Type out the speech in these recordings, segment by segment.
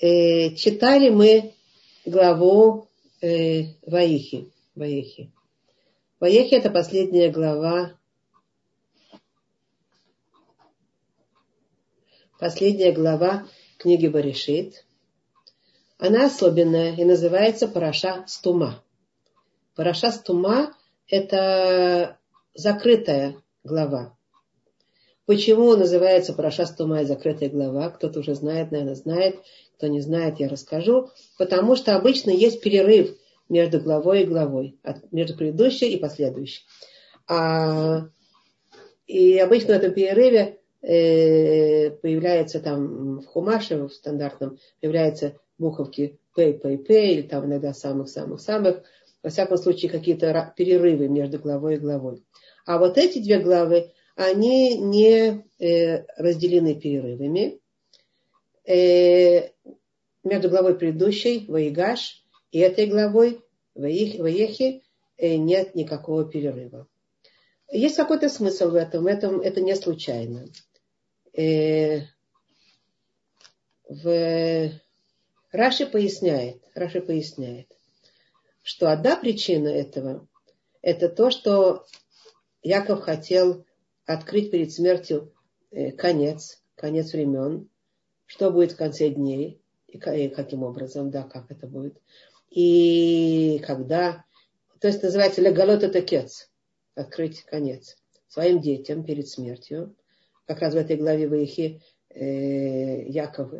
Э, читали мы главу э, Ваихи. Ваихи. Ваихи это последняя глава. Последняя глава книги Баришит. Она особенная и называется Параша Стума. Параша Стума – это закрытая глава. Почему называется פרשה סתומה и закрытая глава? Кто-то уже знает, наверное, знает. Кто не знает, я расскажу. Потому что обычно есть перерыв между главой и главой, между предыдущей и последующей. А, и обычно в этом перерыве э, появляется там в хумаше, в стандартном, появляются буковки П, П, П, или там иногда самех-самех-самех. Во всяком случае, какие-то перерывы между главой и главой. А вот эти две главы, они не э, разделены перерывами. Э, между главой предыдущей, Ваигаш, и этой главой, Ваехи, э, нет никакого перерыва. Есть какой-то смысл в этом, этом это не случайно. В Раши поясняет, Раши поясняет, что одна причина этого – это то, что Яков хотел открыть перед смертью э, конец, конец времен, что будет в конце дней, и каким образом, да, как это будет. И когда, то есть называется легалот это кец, открыть конец своим детям перед смертью. Как раз в этой главе Ваихи э, Яков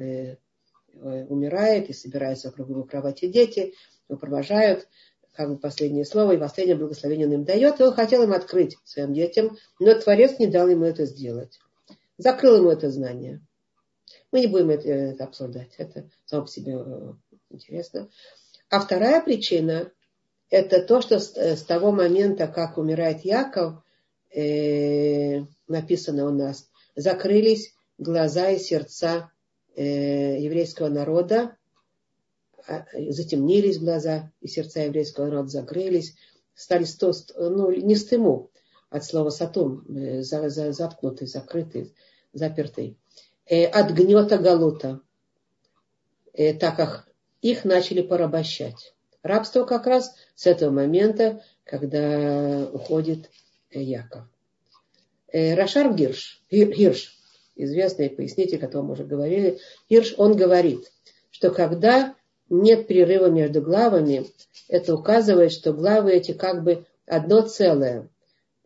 Э, умирает, и собираются вокруг его кровати дети, его провожают, как бы последнее слово, и последнее благословение он им дает, и он хотел им открыть своим детям, но Творец не дал ему это сделать. Закрыл ему это знание. Мы не будем это, это обсуждать, это само по себе э, интересно. А вторая причина – это то, что с, с того момента, как умирает Яков, э, написано у нас, закрылись глаза и сердца Э, еврейского народа, а, затемнились глаза, и сердца еврейского народа закрылись, стали сто, ну, не стыму от слова сатум, э, за, за, заткнутый, закрытый, запертый, э, от гнета галута, так как их начали порабощать. Рабство как раз с этого момента, когда уходит Яков. Рашар Гирш, Гирш известный пояснитель, о котором мы уже говорили, Ирш, он говорит, что когда нет перерыва между главами, это указывает, что главы эти как бы одно целое.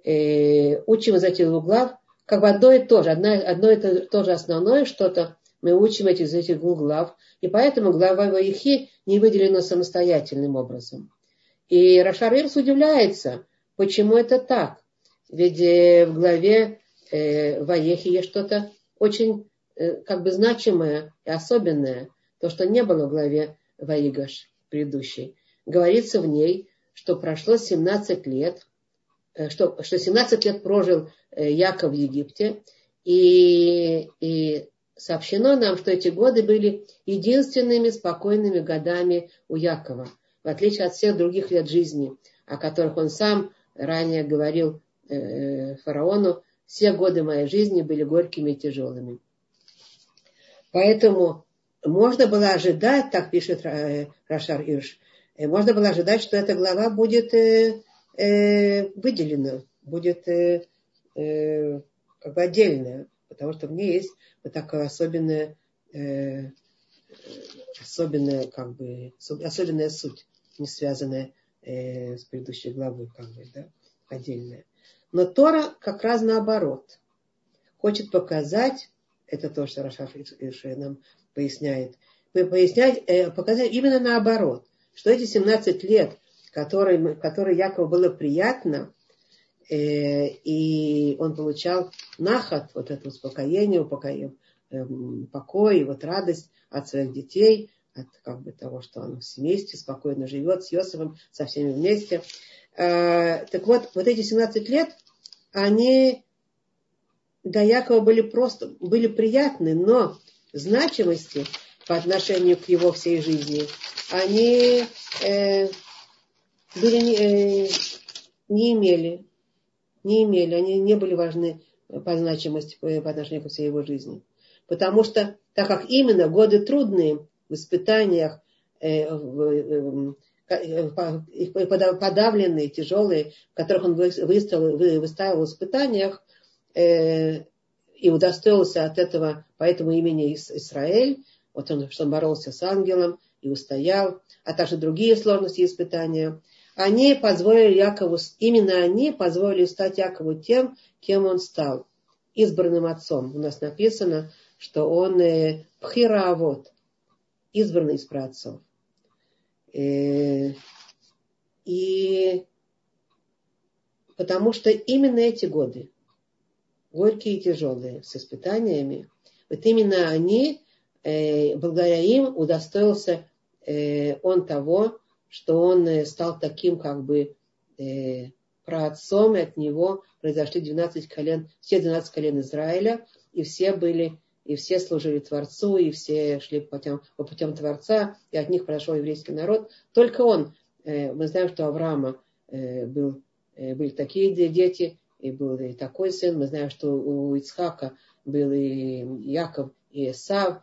Учим из этих двух глав как бы одно и то же, одно, одно и то же основное что-то мы учим эти, из этих двух глав, и поэтому глава Ваихи не выделена самостоятельным образом. И Рашар Ирс удивляется, почему это так. Ведь э, в главе э, Ваехи есть что-то очень э, как бы значимое и особенное, то, что не было в главе Ваигаш предыдущей. Говорится в ней, что прошло 17 лет, что, что 17 лет прожил э, Яков в Египте, и, и сообщено нам, что эти годы были единственными спокойными годами у Якова, в отличие от всех других лет жизни, о которых он сам ранее говорил фараону, все годы моей жизни были горькими и тяжелыми. Поэтому можно было ожидать, так пишет э, Рашар Ирш, э, можно было ожидать, что эта глава будет э, выделена, будет как бы отдельная, потому что в ней есть вот такая особенная, особенная, как бы, особенная суть, не связанная с предыдущей главой, как бы, да, отдельная. Но Тора как раз наоборот. Хочет показать, это то, что Раша Иши нам поясняет, пояснять, э, показать именно наоборот, что эти 17 лет, которые, которые Якову было приятно, э, и он получал наход, вот это успокоение, упокоение, э, покой, вот радость от своих детей, от как бы того, что он в семействе спокойно живет с Йосифом, со всеми вместе. Так вот, вот эти 17 лет они для Якова были просто, были приятны, но значимости по отношению к его всей жизни, они э, были э, не имели, не имели, они не были важны по значимости по, по отношению к всей его жизни. Потому что, так как именно годы трудные, в испытаниях, э, в, э, подавленные, тяжелые, в которых он выставил, выставил в испытаниях, и удостоился от этого, по этому имени Израиль, вот он, что он боролся с ангелом и устоял, а также другие сложности и испытания, они позволили Якову, именно они позволили стать Якову тем, кем он стал, избранным отцом. У нас написано, что он э, пхираавод, избранный из праотцов. Э, и потому что именно эти годы, горькие и тяжелые, с испытаниями, вот именно они, э, благодаря им удостоился он того, что он стал таким как бы праотцом, и от него произошли 12 колен, все 12 колен Израиля, и все были, и все служили Творцу, и все шли по путям, по путям Творца, и от них прошел еврейский народ. Только он, э, мы знаем, что Авраама э, был, э, были такие дети, и был и такой сын. Мы знаем, что у Ицхака был и Яков, и Исав.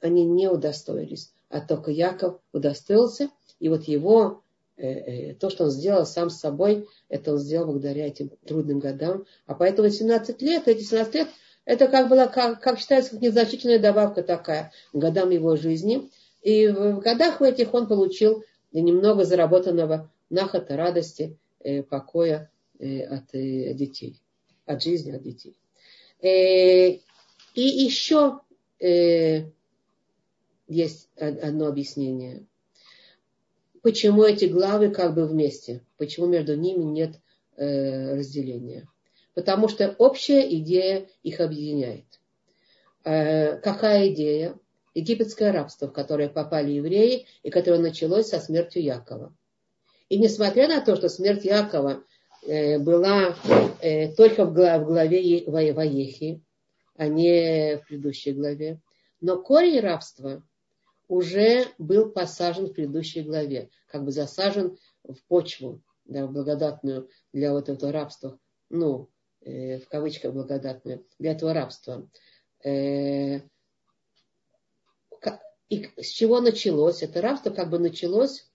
Они не удостоились, а только Яков удостоился, и вот его Э, э, то, что он сделал сам с собой, это он сделал благодаря этим трудным годам. А поэтому 17 лет, эти 17 лет, это как была, как, как считается, как незначительная добавка такая годам его жизни. И в годах в этих он получил немного заработанного нахота, радости, э, покоя от детей, от жизни, от детей. И еще есть одно объяснение почему эти главы как бы вместе, почему между ними нет э, разделения. Потому что общая идея их объединяет. Э, какая идея? Египетское рабство, в которое попали евреи и которое началось со смертью Якова. И несмотря на то, что смерть Якова э, была э, только в главе Ваехи, а не в предыдущей главе, но корень рабства уже был посажен в предыдущей главе, как бы засажен в почву, да, благодатную для вот этого рабства, ну, э, в кавычках благодатную, для этого рабства. Э, и с чего началось? Это рабство как бы началось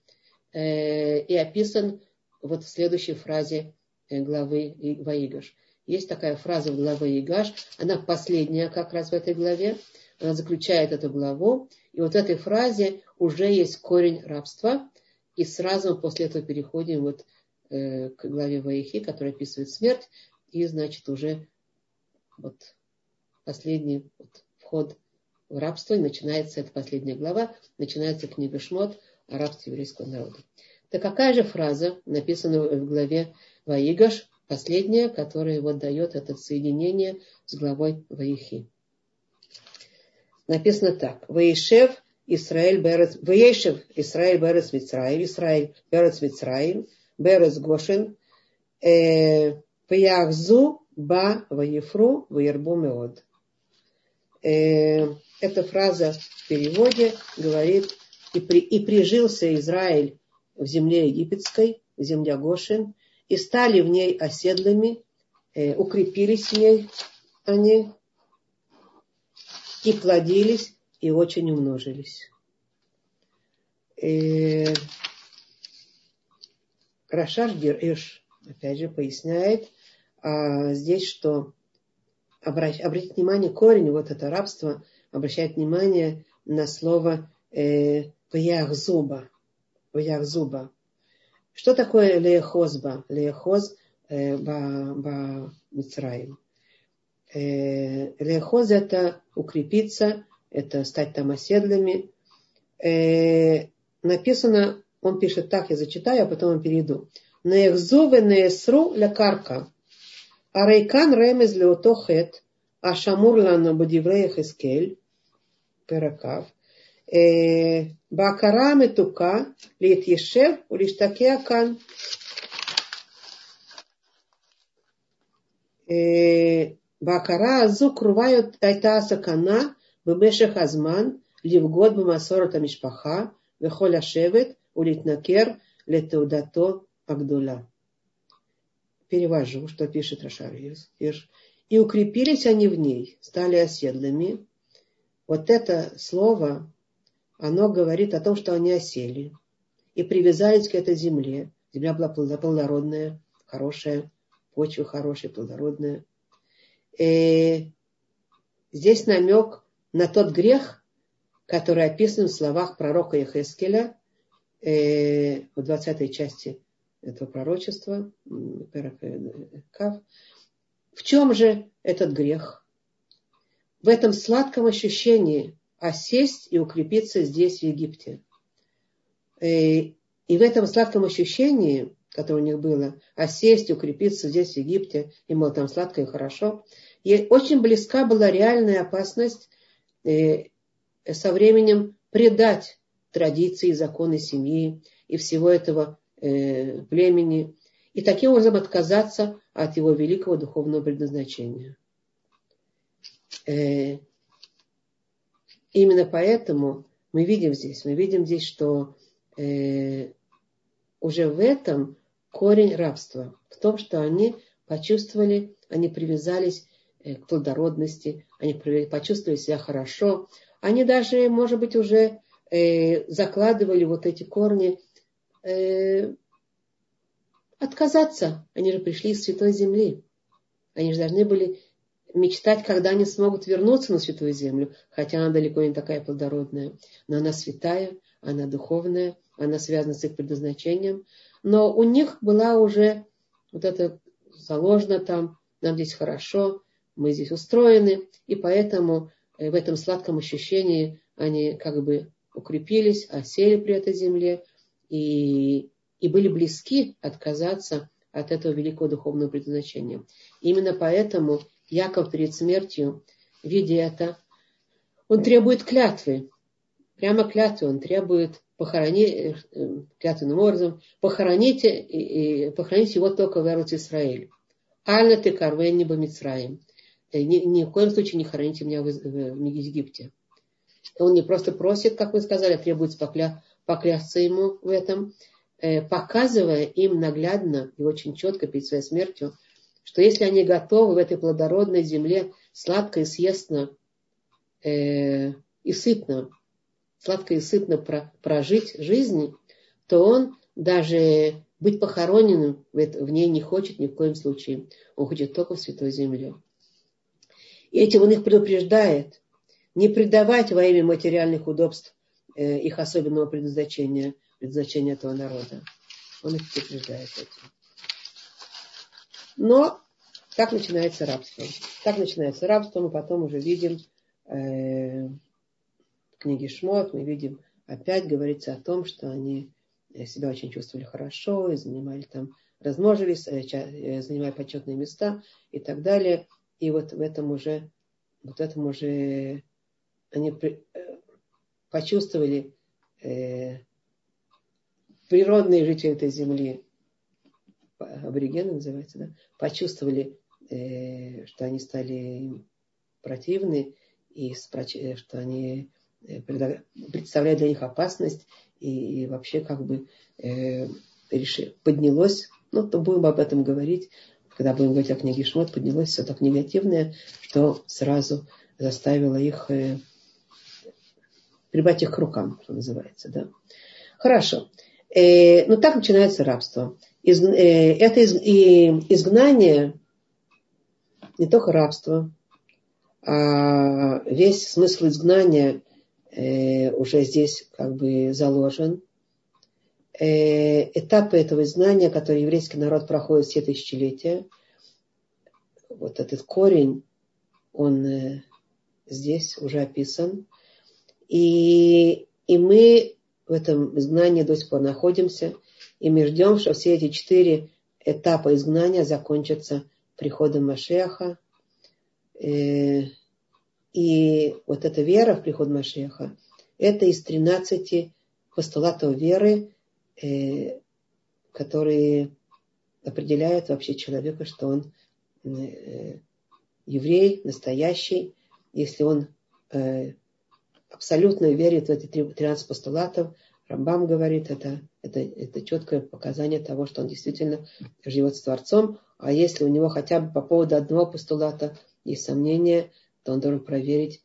э, и описан вот в следующей фразе э, главы Ваигаш. Есть такая фраза в главе Игаш, она последняя как раз в этой главе, она заключает эту главу, и вот в этой фразе уже есть корень рабства, и сразу после этого переходим вот э, к главе Ваихи, которая описывает смерть, и значит уже вот последний вот, вход в рабство, и начинается эта последняя глава, начинается книга Шмот о рабстве еврейского народа. Так какая же фраза написана в главе Ваигаш, последняя, которая вот дает это соединение с главой Ваихи? Написано так. Ваишев Исраэль Берец, Ваешев Исраэль Берец Мицраим, Исраэль Берец Мицраим, Берец Гошин, Паяхзу Ба Ваефру Ваербу Меод. Эта фраза в переводе говорит, и, при, и прижился Израиль в земле египетской, в земле Гошин, и стали в ней оседлыми, э, укрепились в ней они, и плодились, и очень умножились. И э, Рашаш Гереш, опять же, поясняет а, здесь, что обращ, обратить внимание, корень, вот это рабство, обращает внимание на слово э, «вяхзуба». «Вяхзуба». Что такое леехозба? Леехоз э, ба, ба Мицраим. Э, Леохоз это укрепиться, это стать там оседлыми. Э, написано, он пишет так, я зачитаю, а потом я перейду. Неехзу венеесру лекарка. Арейкан ремез леотохет, а шамур лану бадивреях эскель, перакав. Бакара метука, лит ешев, улиштаке акан. בהכרה הזו קרובה הייתה הסכנה במשך הזמן לבגוד במסורת המשפחה וכל השבט ולהתנכר לתעודתו הגדולה. Перевожу, что пишет Рашарьес. И укрепились они в ней, стали оседлыми. Вот это слово оно говорит о том, что они осели и привязались к этой земле. Земля была плодородная, хорошая, почва хорошая, плодородная. Э, здесь намек на тот грех, который описан в словах пророка Ехескеля э, в 20 части этого пророчества. Кав. В чем же этот грех? В этом сладком ощущении осесть и укрепиться здесь, в Египте. Э, и в этом сладком ощущении которое у них было, а сесть, укрепиться здесь, в Египте, им было там сладко и хорошо. И очень близка была реальная опасность э, со временем предать традиции, законы семьи и всего этого э, племени, и таким образом отказаться от его великого духовного предназначения. Э, именно поэтому мы видим здесь, мы видим здесь, что уже в этом корень рабства. В том, что они почувствовали, они привязались э, к плодородности, они почувствовали себя хорошо. Они даже, может быть, уже э, закладывали вот эти корни э, отказаться. Они же пришли из Святой Земли. Они же должны были мечтать, когда они смогут вернуться на Святую Землю, хотя она далеко не такая плодородная. Но она святая, она духовная, она связана с их предназначением. Но у них была уже вот это заложено там, нам здесь хорошо, мы здесь устроены, и поэтому э, в этом сладком ощущении они как бы укрепились, осели при этой земле и, и были близки отказаться от этого великого духовного предназначения. Именно поэтому Яков перед смертью, видя это, он требует клятвы. Прямо клятвы он требует похороните, э, клятвенным образом, похороните, и, и, похороните его только в Эрут Исраиль. Альна ты карвенни бамицраим. Э, ни, ни в коем случае не хороните меня в, в, в Египте. Он не просто просит, как вы сказали, а требуется покля, поклясться ему в этом, э, показывая им наглядно и очень четко перед своей смертью, что если они готовы в этой плодородной земле сладко и съестно э, и сытно сладко и сытно прожить жизнь, то он даже быть похороненным в ней не хочет ни в коем случае. Он хочет только в Святой Земле. И этим он их предупреждает. Не предавать во имя материальных удобств э, их особенного предназначения, предназначения этого народа. Он их предупреждает этим. Но так начинается рабство. Так начинается рабство, мы потом уже видим э, книге Шмот мы видим, опять говорится о том, что они себя очень чувствовали хорошо и занимали там, размножились, э, э, занимали почетные места и так далее. И вот в этом уже, вот этом уже они э, почувствовали э, природные жители этой земли, аборигены называется, да, почувствовали, э, что они стали противны и что они Э, представляет для них опасность и, и вообще как бы э, реши, поднялось, ну, то будем об этом говорить, когда будем говорить о книге Шмот, поднялось все так негативное, что сразу заставило их э, прибавить их к рукам, что называется. Да? Хорошо. Э, ну так начинается рабство. Из, э, это из, и изгнание, не только рабство, а весь смысл изгнания э, уже здесь как бы заложен. Э, этапы этого знания, которые еврейский народ проходит все тысячелетия, вот этот корень, он э, здесь уже описан. И, и мы в этом изгнании до сих пор находимся, и мы ждем, что все эти четыре этапа изгнания закончатся приходом Машеха. Э, и вот эта вера в приход Машеха, это из 13 постулатов веры, э, которые определяют вообще человека, что он э, еврей, настоящий, если он э, абсолютно верит в эти 13 постулатов, Рамбам говорит, это, это, это четкое показание того, что он действительно живет с Творцом, а если у него хотя бы по поводу одного постулата есть сомнения, то он должен проверить,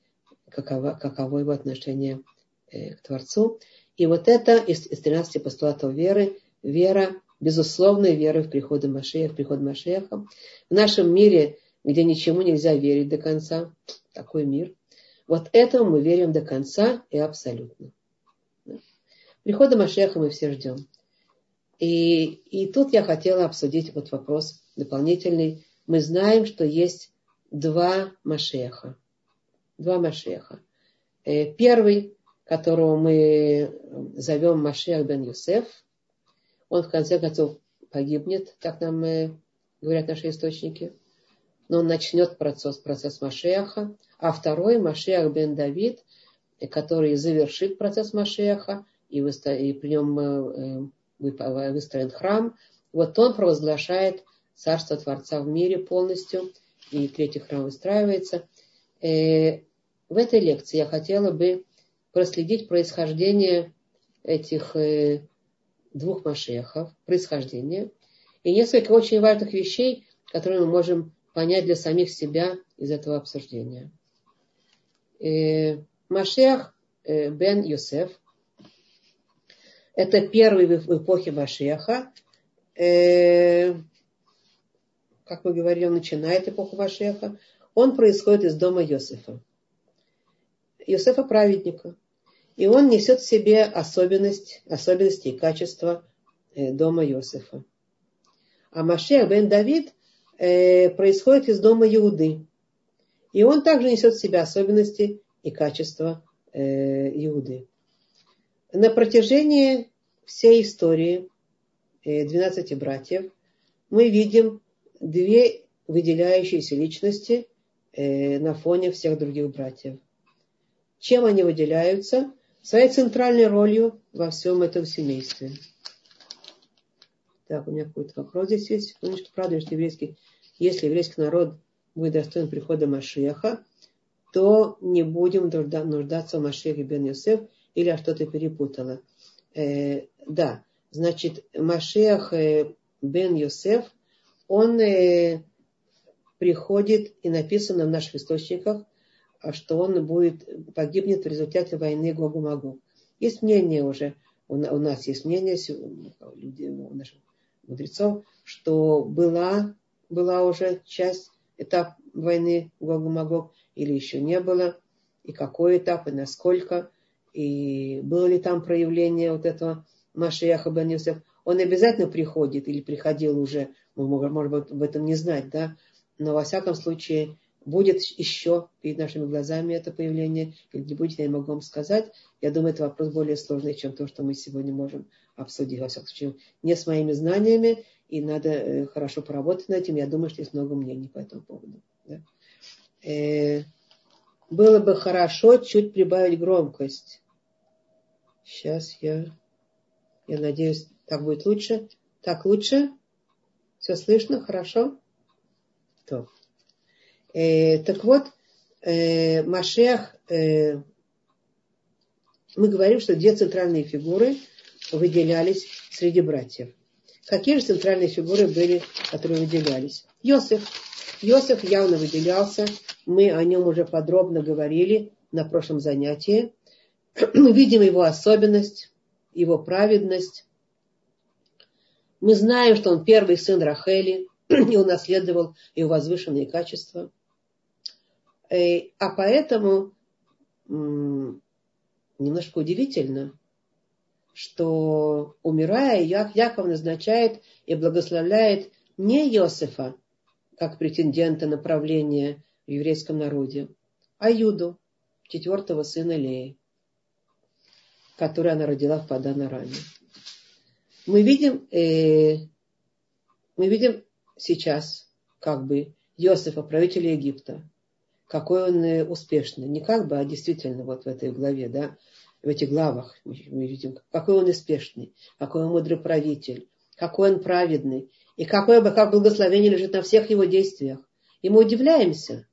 каково, каково его отношение к Творцу. И вот это из, из 13 постулатов веры, вера, безусловная вера в приходы Машеха, в приход Машеха. В нашем мире, где ничему нельзя верить до конца, такой мир, вот этому мы верим до конца и абсолютно. Прихода Машеха мы все ждем. И, и тут я хотела обсудить вот вопрос дополнительный. Мы знаем, что есть два Машеха. Два Машеха. Э, первый, которого мы зовем Машех бен Юсеф, он в конце концов погибнет, так нам э, говорят наши источники. Но он начнет процесс, процесс Машеха. А второй, Машех бен Давид, который завершит процесс Машеха, и, и при нем э, выстроен храм. Вот он провозглашает царство Творца в мире полностью, и третий храм выстраивается. Э, в этой лекции я хотела бы проследить происхождение этих э, двух машехов, происхождение, и несколько очень важных вещей, которые мы можем понять для самих себя из этого обсуждения. Э, Машех бен Йосеф – это первый в эпохе Машеха, как мы говорили, он начинает эпоху Вашеха, он происходит из дома Йосифа. Йосифа праведника. И он несет в себе особенность, особенности и качества э, дома Йосифа. А Машех бен Давид э, происходит из дома Иуды. И он также несет в себе особенности и качества э, Иуды. На протяжении всей истории 12 братьев мы видим две выделяющиеся личности э, на фоне всех других братьев. Чем они выделяются? Своей центральной ролью во всем этом семействе. Так, у меня какой-то вопрос здесь есть. Секундочку, правда, что еврейский, если еврейский народ будет достоин прихода Машеха, то не будем нуждаться в Машехе бен Йосеф, или я что-то перепутала. Э, да, значит, Машех э, бен Йосеф – он э, приходит, и написано в наших источниках, а, что он будет, погибнет в результате войны Гогу-Магу. Есть мнение уже, у, у нас есть мнение люди, у наших мудрецов, что была, была уже часть, этап войны Гогу-Магог, или еще не было, и какой этап, и насколько, и было ли там проявление вот этого Машияха бен Юсеф. Он обязательно приходит или приходил уже мы можем, об этом не знать, да, но во всяком случае будет еще перед нашими глазами это появление, или не будет, я не могу вам сказать. Я думаю, это вопрос более сложный, чем то, что мы сегодня можем обсудить. Во всяком случае, не с моими знаниями, и надо э, хорошо поработать над этим. Я думаю, что есть много мнений по этому поводу. Да. Э, было бы хорошо чуть прибавить громкость. Сейчас я, я надеюсь, так будет лучше. Так лучше? Все слышно? Хорошо? То. Э, так вот, э, Машех, э, мы говорим, что две центральные фигуры выделялись среди братьев. Какие же центральные фигуры были, которые выделялись? Йосиф. Йосиф явно выделялся. Мы о нем уже подробно говорили на прошлом занятии. Мы видим его особенность, его праведность, мы знаем, что он первый сын Рахели и унаследовал ее возвышенные качества. Э, а поэтому немножко удивительно, что умирая, Яков назначает и благословляет не Иосифа, как претендента на правление в еврейском народе, а Юду, четвертого сына Леи, который она родила в Паданараме мы видим, э, мы видим сейчас как бы Иосифа, правителя Египта, какой он э, успешный. Не как бы, а действительно вот в этой главе, да, в этих главах мы видим, какой он успешный, какой он мудрый правитель, какой он праведный, и какое бы как благословение лежит на всех его действиях. И мы удивляемся.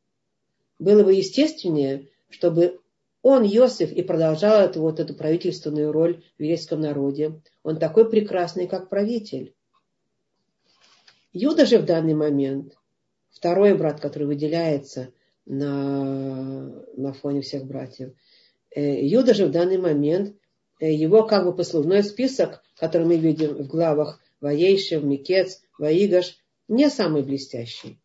Было бы естественнее, чтобы он, Иосиф, и продолжал эту, вот эту правительственную роль в еврейском народе. Он такой прекрасный, как правитель. Юда же в данный момент, второй брат, который выделяется на, на фоне всех братьев, Юда же в данный момент, его как бы послужной список, который мы видим в главах Ваейшев, Микец, Ваигаш, не самый блестящий.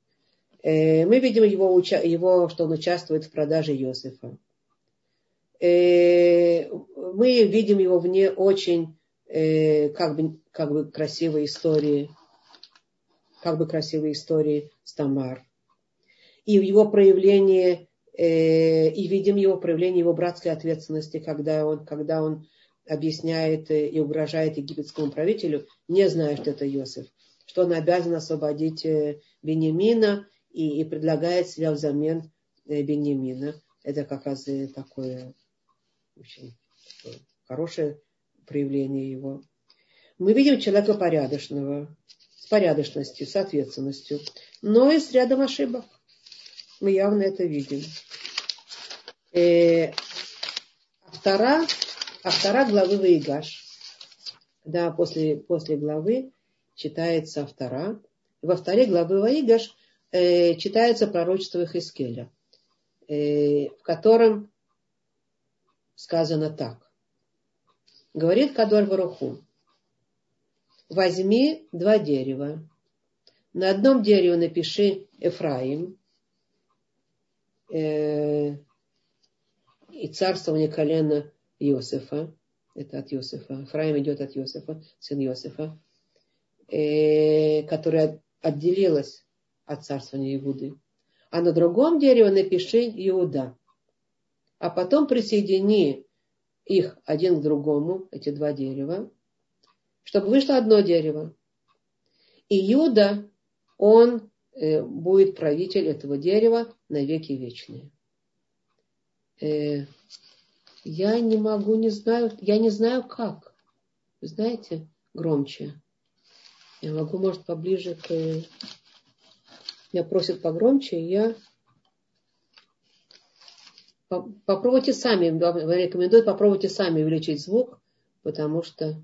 Мы видим его, его, что он участвует в продаже Иосифа. Мы видим его вне очень как бы, как бы красивой истории, как бы красивой истории с Тамар. И в его проявлении Э, и видим его проявление его братской ответственности, когда он, когда он объясняет э, и угрожает египетскому правителю, не зная, что это Иосиф, что он обязан освободить э, Бенемина и, и предлагает себя взамен Бенемина. Это как раз такое очень хорошее проявление его. Мы видим человека порядочного, с порядочностью, с ответственностью, но и с рядом ошибок. Мы явно это видим. Э, автора, автора главы Ваигаш. Да, после, после главы читается автора. Во второй главы Ваигаш э, читается пророчество Хискеля, э, в котором сказано так. Говорит Кадор Варуху, возьми два дерева. На одном дереве напиши Эфраим, э, и царствование колена Иосифа. Это от Иосифа. Ефраим идет от Иосифа, сын Иосифа, э, которая отделилась от царствования Иуды. А на другом дереве напиши Иуда. А потом присоедини их один к другому, эти два дерева, чтобы вышло одно дерево. И Иуда, он э, будет правитель этого дерева на веки вечные э, я не могу, не знаю, я не знаю как. Вы знаете, громче. Я могу, может, поближе к... Меня просят погромче, я... Попробуйте сами, рекомендую попробуйте сами увеличить звук, потому что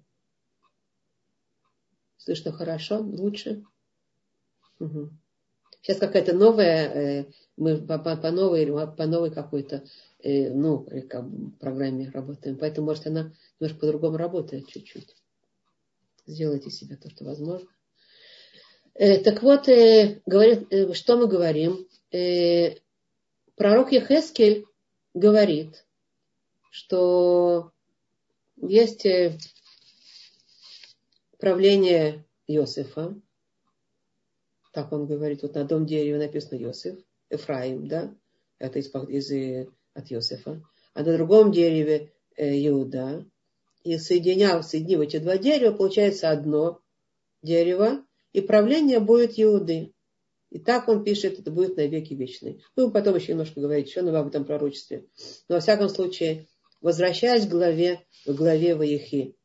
слышно хорошо, лучше. Угу. Сейчас какая-то новая, э, мы по, по, новой, по новой какой-то Э, ну, программе работаем. Поэтому, может, она немножко по-другому работает чуть-чуть. Сделайте себе то, что возможно. Э, так вот, говорит, что мы говорим? Пророк Ехескель говорит, что есть правление Иосифа, так он говорит, вот на дом дерева написано Иосиф, Эфраим, да, это из, из от Иосифа, а на другом дереве э, Иуда. И соединяв, соединив эти два дерева, получается одно дерево, и правление будет Иуды. И так он пишет, это будет на вечный. Мы потом еще немножко говорить еще об этом пророчестве. Но во всяком случае, возвращаясь к главе, к главе Ваихи,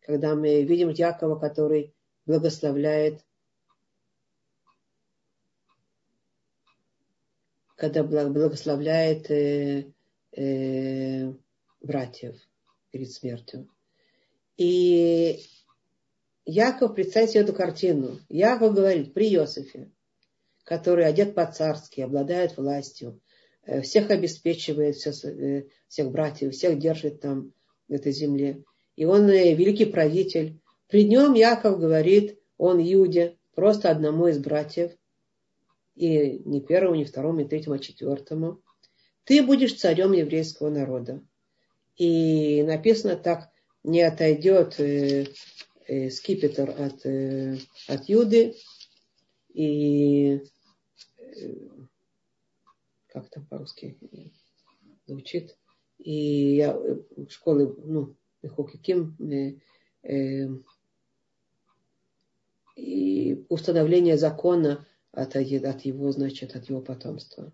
когда мы видим Якова, который благословляет когда благословляет э, э, братьев перед смертью. И Яков, представьте эту картину. Яков говорит при Иосифе, который одет по-царски, обладает властью, э, всех обеспечивает, всех, э, всех братьев, всех держит там в этой земле. И он э, великий правитель. При нем Яков говорит, он Иуде, просто одному из братьев – и не первому, не второму, не третьему, а четвертому. Ты будешь царем еврейского народа. И написано так, не отойдет э, э, скипетр от, э, от Юды. И как там по-русски звучит. И я э, школы, ну, Хокиким, э, э, и установление закона от, от его, значит, от его потомства.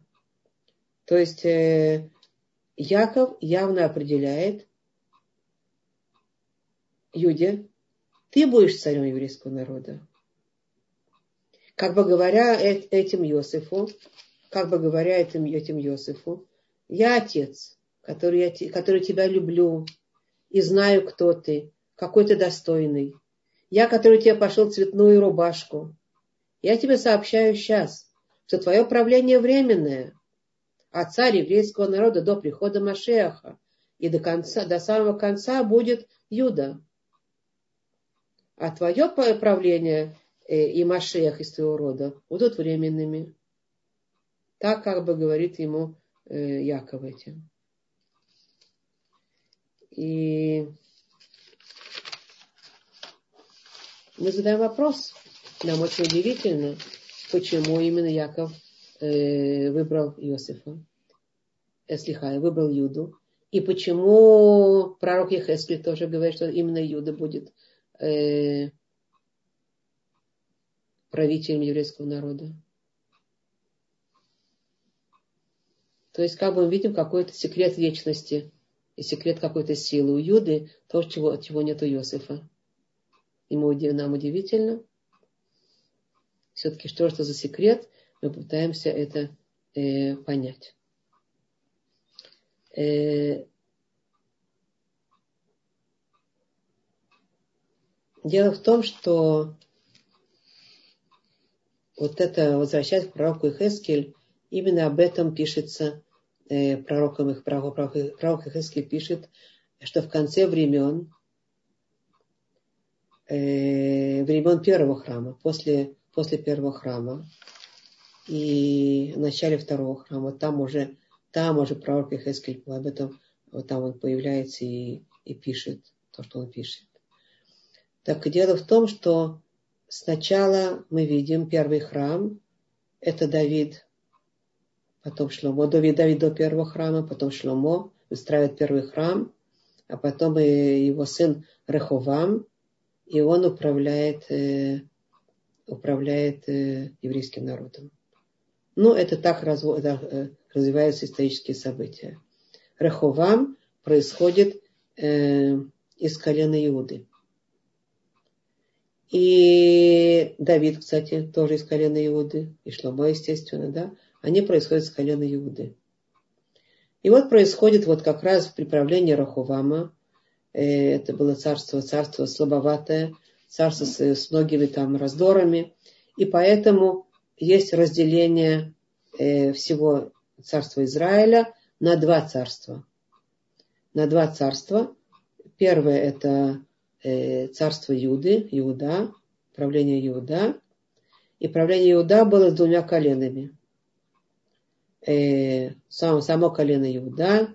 То есть э, Яков явно определяет Юде, ты будешь царем еврейского народа. Как бы говоря этим Иосифу, как бы говоря этим, этим Иосифу, я отец, который, я, который тебя люблю и знаю, кто ты, какой ты достойный. Я, который тебе пошел цветную рубашку, я тебе сообщаю сейчас, что твое правление временное, а царь еврейского народа до прихода Машеха. и до, конца, до самого конца будет Юда. А твое правление э, и Машех из твоего рода будут временными. Так как бы говорит ему э, Яков этим. И мы задаем вопрос. Нам очень удивительно, почему именно Яков э, выбрал Иосифа, Эслихая, выбрал Юду. И почему пророк Ехескель тоже говорит, что именно Юда будет э, правителем еврейского народа. То есть, как бы мы видим какой-то секрет вечности и секрет какой-то силы у Юды, то, чего, чего нет у Иосифа. Ему, нам удивительно. Все-таки что это за секрет, мы пытаемся это э, понять. Э, дело в том, что вот это, возвращаясь к пророку Ихескель, именно об этом пишется э, пророком их, пророк, пророк, Ихескель пишет, что в конце времен, э, времен первого храма, после, после первого храма и в начале второго храма, там уже там уже пророк Ихескель об этом, вот там он появляется и, и пишет то, что он пишет. Так дело в том, что сначала мы видим первый храм, это Давид, потом Шломо, Давид, Давид до первого храма, потом Шломо выстраивает первый храм, а потом и его сын Реховам, и он управляет, э, управляет э, еврейским народом. Ну, это так э, развиваются исторические события. Реховам происходит из колена Иуды. И Давид, кстати, тоже из колена Иуды, и Шломо, естественно, да, они происходят из колена Иуды. И вот происходит вот как раз при правлении Рахувама, э, это было царство, царство слабоватое, царство с, с многими там раздорами, и поэтому есть разделение э, всего царства Израиля на два царства. На два царства. Первое это э, царство Юды, Иуда, правление Иуда. И правление Иуда было с двумя коленами. Э, само, само колено Иуда,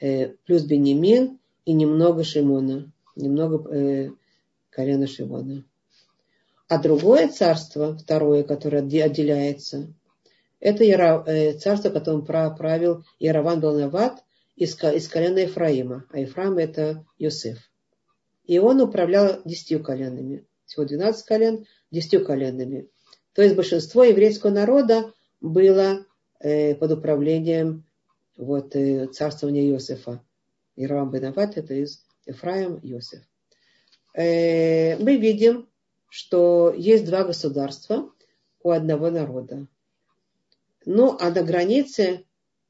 э, плюс Бенемин и немного Шимона. Немного э, колена Шимона. А другое царство, второе, которое отделяется, это э, царство, которым правил Ярован Балнават из, из колена Ефраима. А Ефраим это Йосеф. И он управлял десятью коленами. Всего 12 колен, десятью коленами. То есть большинство еврейского народа было э, под управлением вот, э, царствования Иосифа. Иравам Бенават это из Ефраим Иосиф. Э, мы видим, что есть два государства у одного народа. Ну, а на границе,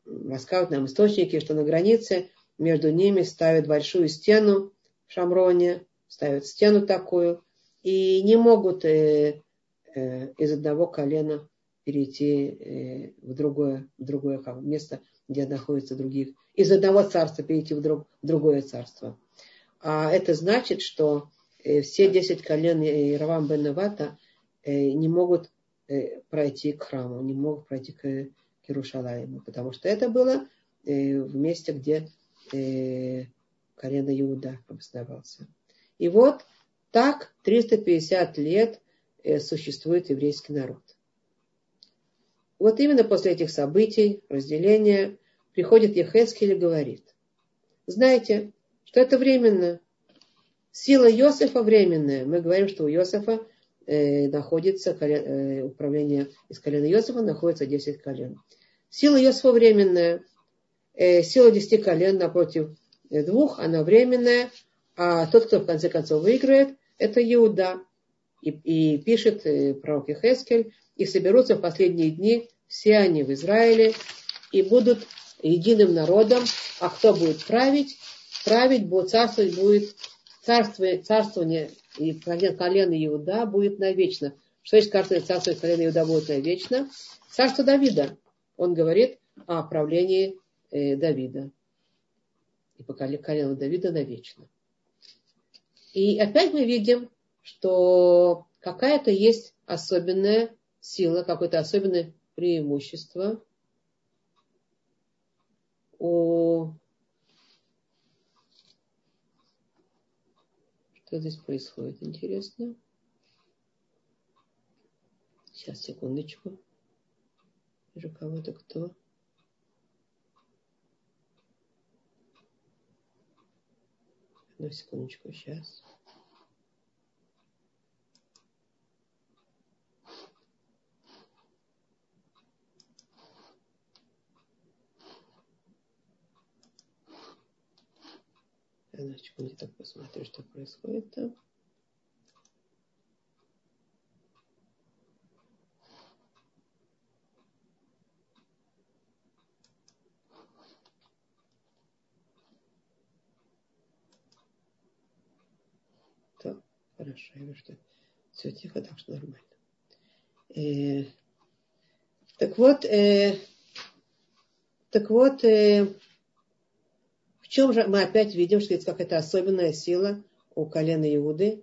рассказывают нам источники, что на границе между ними ставят большую стену Шамроне, ставят стену такую, и не могут э, э, из одного колена перейти э, в другое, в другое как, место, где находятся других, из одного царства перейти в, друг, в другое царство. А это значит, что э, все десять колен Иравам бен Навата э, не могут Э, пройти к храму, не мог пройти к, к Иерушалаиму, потому что это было э, в месте, где э, колено Иуда обосновался. И вот так 350 лет существует еврейский народ. Вот именно после этих событий, разделения, приходит Ехескель и говорит, знаете, что это временно. Сила Иосифа временная. Мы говорим, что у Иосифа э, находится э, управление из колена Иосифа, находится 10 колен. Сила Иосифа временная. Э, сила 10 колен напротив э, двух, она временная. А тот, кто в конце концов выиграет, это Иуда. И, и пишет э, пророк Хескель, и соберутся в последние дни все они в Израиле и будут единым народом. А кто будет править? Править будет, царствовать будет царствование, царствование и колено Иуда будет навечно. Что есть каждое царство из колена Иуда будет навечно? Царство Давида. Он говорит о правлении э, Давида. И по колену Давида навечно. И опять мы видим, что какая-то есть особенная сила, какое-то особенное преимущество у... Что здесь происходит, интересно? Сейчас, секундочку. Вижу кого-то, кто. Одну секундочку, сейчас. Одну секунду, так посмотрю, что происходит там. Хорошо, я вижу, что все тихо, так что нормально. Э, так вот, э, так вот, э, в чем же мы опять видим, что есть какая-то особенная сила у колена Иуды.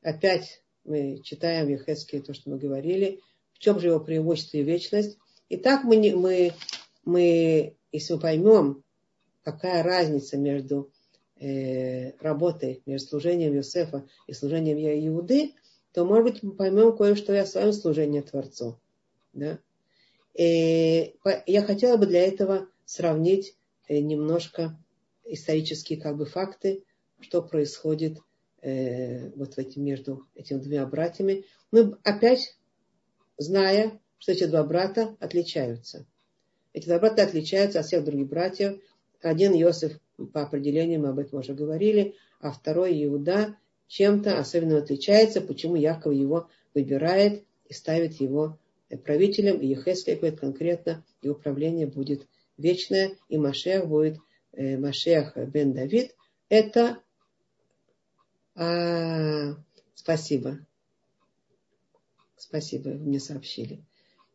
Опять мы читаем в Ехеске то, что мы говорили. В чем же его преимущество и вечность? И так мы, мы, мы, если мы поймем, какая разница между э, работой между служением Иосифа и служением Иуды, то, может быть, мы поймем кое-что и о своем служении Творцу. Да? И я хотела бы для этого сравнить э, немножко исторические как бы факты, что происходит э, вот в этим, между этими двумя братьями. Мы опять, зная, что эти два брата отличаются. Эти два брата отличаются от всех других братьев. Один Иосиф по определению мы об этом уже говорили, а второй Иуда чем-то особенно отличается, почему Яков его выбирает и ставит его правителем, и Ехескель говорит конкретно, его правление будет вечное, и Машех будет, э, Машех бен Давид, это, а, спасибо, спасибо, мне сообщили,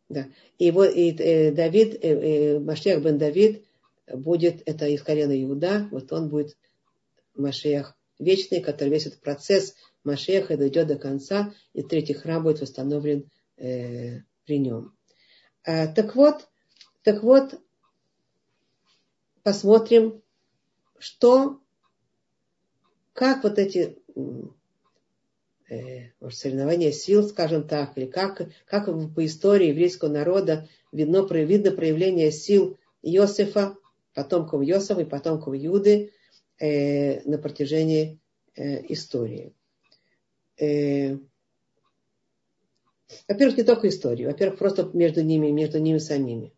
да, и, его, и э, Давид, э, э, Машех бен Давид, будет, это из колена Иуда, вот он будет Машех вечный, который весь этот процесс Машеха дойдет до конца, и третий храм будет восстановлен э, при нем. А, так вот, так вот, посмотрим, что, как вот эти э, может, соревнования сил, скажем так, или как, как по истории еврейского народа видно, видно проявление сил Иосифа потомков Йосова и потомков Юды э, на протяжении э, истории. Э, во-первых, не только историю, во-первых, просто между ними, между ними самими.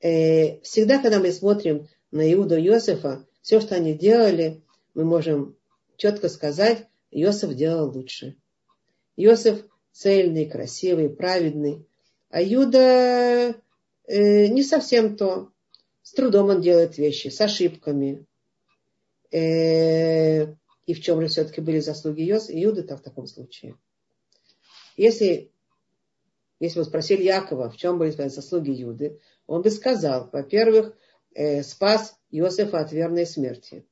Э, всегда, когда мы смотрим на Иуду и Иосифа, все, что они делали, мы можем четко сказать, Иосиф делал лучше. Иосиф цельный, красивый, праведный. А Юда э, не совсем то с трудом он делает вещи, с ошибками. Э, и в чем же все-таки были заслуги Иуды-то в таком случае? Если, если бы спросили Якова, в чем были заслуги Иуды, он бы сказал, во-первых, э, спас Иосифа от верной смерти.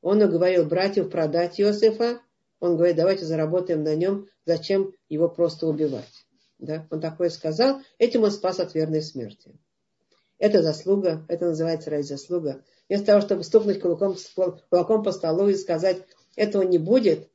Он уговорил братьев продать Иосифа. Он говорит, давайте заработаем на нем, зачем его просто убивать. Да? Он такое сказал, этим он спас от верной смерти. Это заслуга, это называется ради заслуга. Вместо того, чтобы стукнуть кулаком, кулаком по столу и сказать, этого не будет,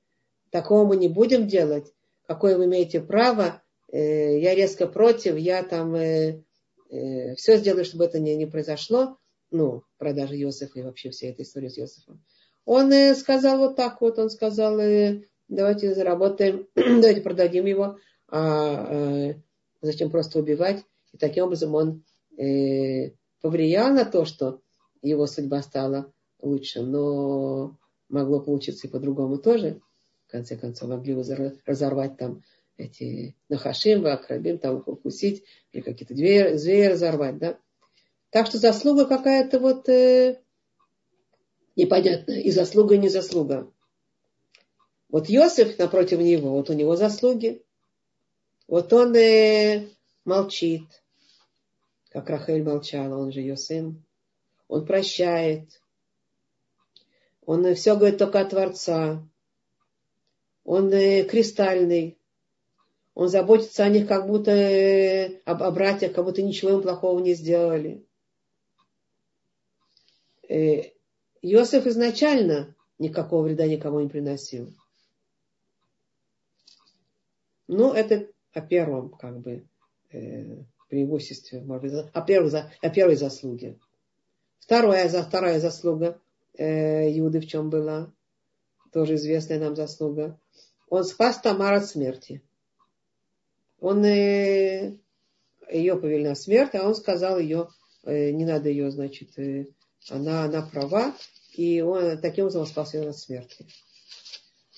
такого мы не будем делать, какое вы имеете право, э, я резко против, я там э, э, все сделаю, чтобы это не, не произошло, ну, продажа Иосифа и вообще вся эта история с Иосифом. Он э, сказал вот так вот, он сказал, э, давайте заработаем, давайте продадим его, а э, зачем просто убивать. И таким образом он э, повлиял на то, что его судьба стала лучше, но могло получиться и по-другому тоже. В конце концов, могли его разорвать там эти нахашим, акрабим, там укусить, или какие-то звери, звери разорвать, да. Так что заслуга какая-то вот э, непонятная. И заслуга, и не заслуга. Вот Йосиф напротив него, вот у него заслуги. Вот он э, молчит, как Рахель молчала, он же ее сын. Он прощает. Он все говорит только о Творца. Он э, кристальный. Он заботится о них, как будто э, об, о братьях, как будто ничего им плохого не сделали. Э, Иосиф изначально никакого вреда никому не приносил. Ну, это о первом, как бы, э, преимуществе, может быть, о первой, о первой заслуге. Вторая, вторая заслуга э, Иуды в чем была? Тоже известная нам заслуга. Он спас Тамар от смерти. Он э, ее повели на смерть, а он сказал ее, э, не надо ее, значит, э, она, она права, и он таким образом спас ее от смерти.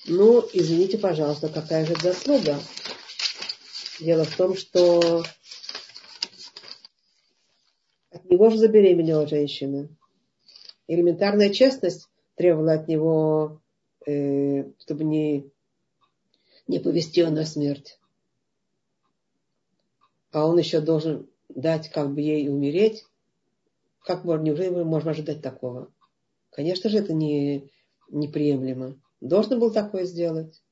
Ну, извините, пожалуйста, какая же заслуга? Дело в том, что от него же забеременела женщина. Элементарная честность требовала от него, э, чтобы не, не повести ее на смерть. А он еще должен дать как бы ей умереть. Как можно, неужели можем ожидать такого? Конечно же, это не, неприемлемо. Должен был такое сделать.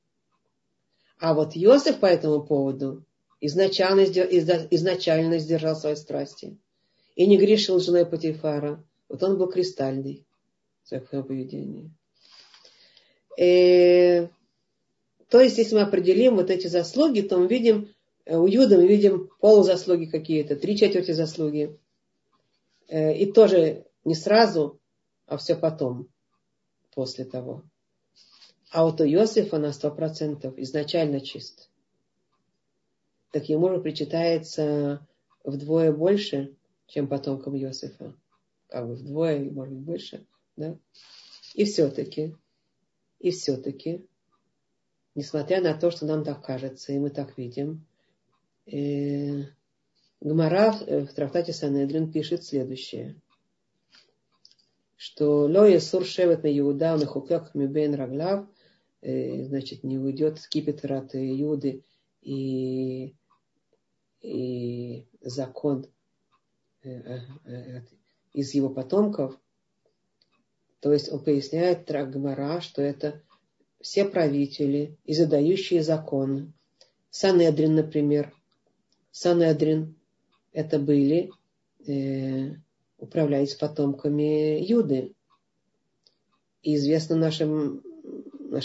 А вот Йосиф по этому поводу изначально, изначально сдержал свои страсти и не грешил женой Патифара. Вот он был кристальный в своем поведении. И, э, то есть, если мы определим вот эти заслуги, то мы видим, э, у Юда мы видим полузаслуги какие-то, три четверти заслуги. Э, и тоже не сразу, а все потом, после того. А вот у Иосифа на сто процентов изначально чист. Так ему же причитается вдвое больше, чем потомкам Иосифа. Как бы вдвое, может быть, больше. Да? И все-таки, и все-таки, несмотря на то, что нам так кажется, и мы так видим, э, Гмара в трактате Санедрин пишет следующее, что Лоя Сур Шевет на Иуда на Хукак Мибен Раглав, э, значит, не уйдет скипетр от Иуды и, и закон Э, э, из его потомков. То есть он поясняет Трагмара, что это все правители и задающие законы. Санедрин, например. Санедрин это были, э, управлялись потомками Юды. И известно в нашем,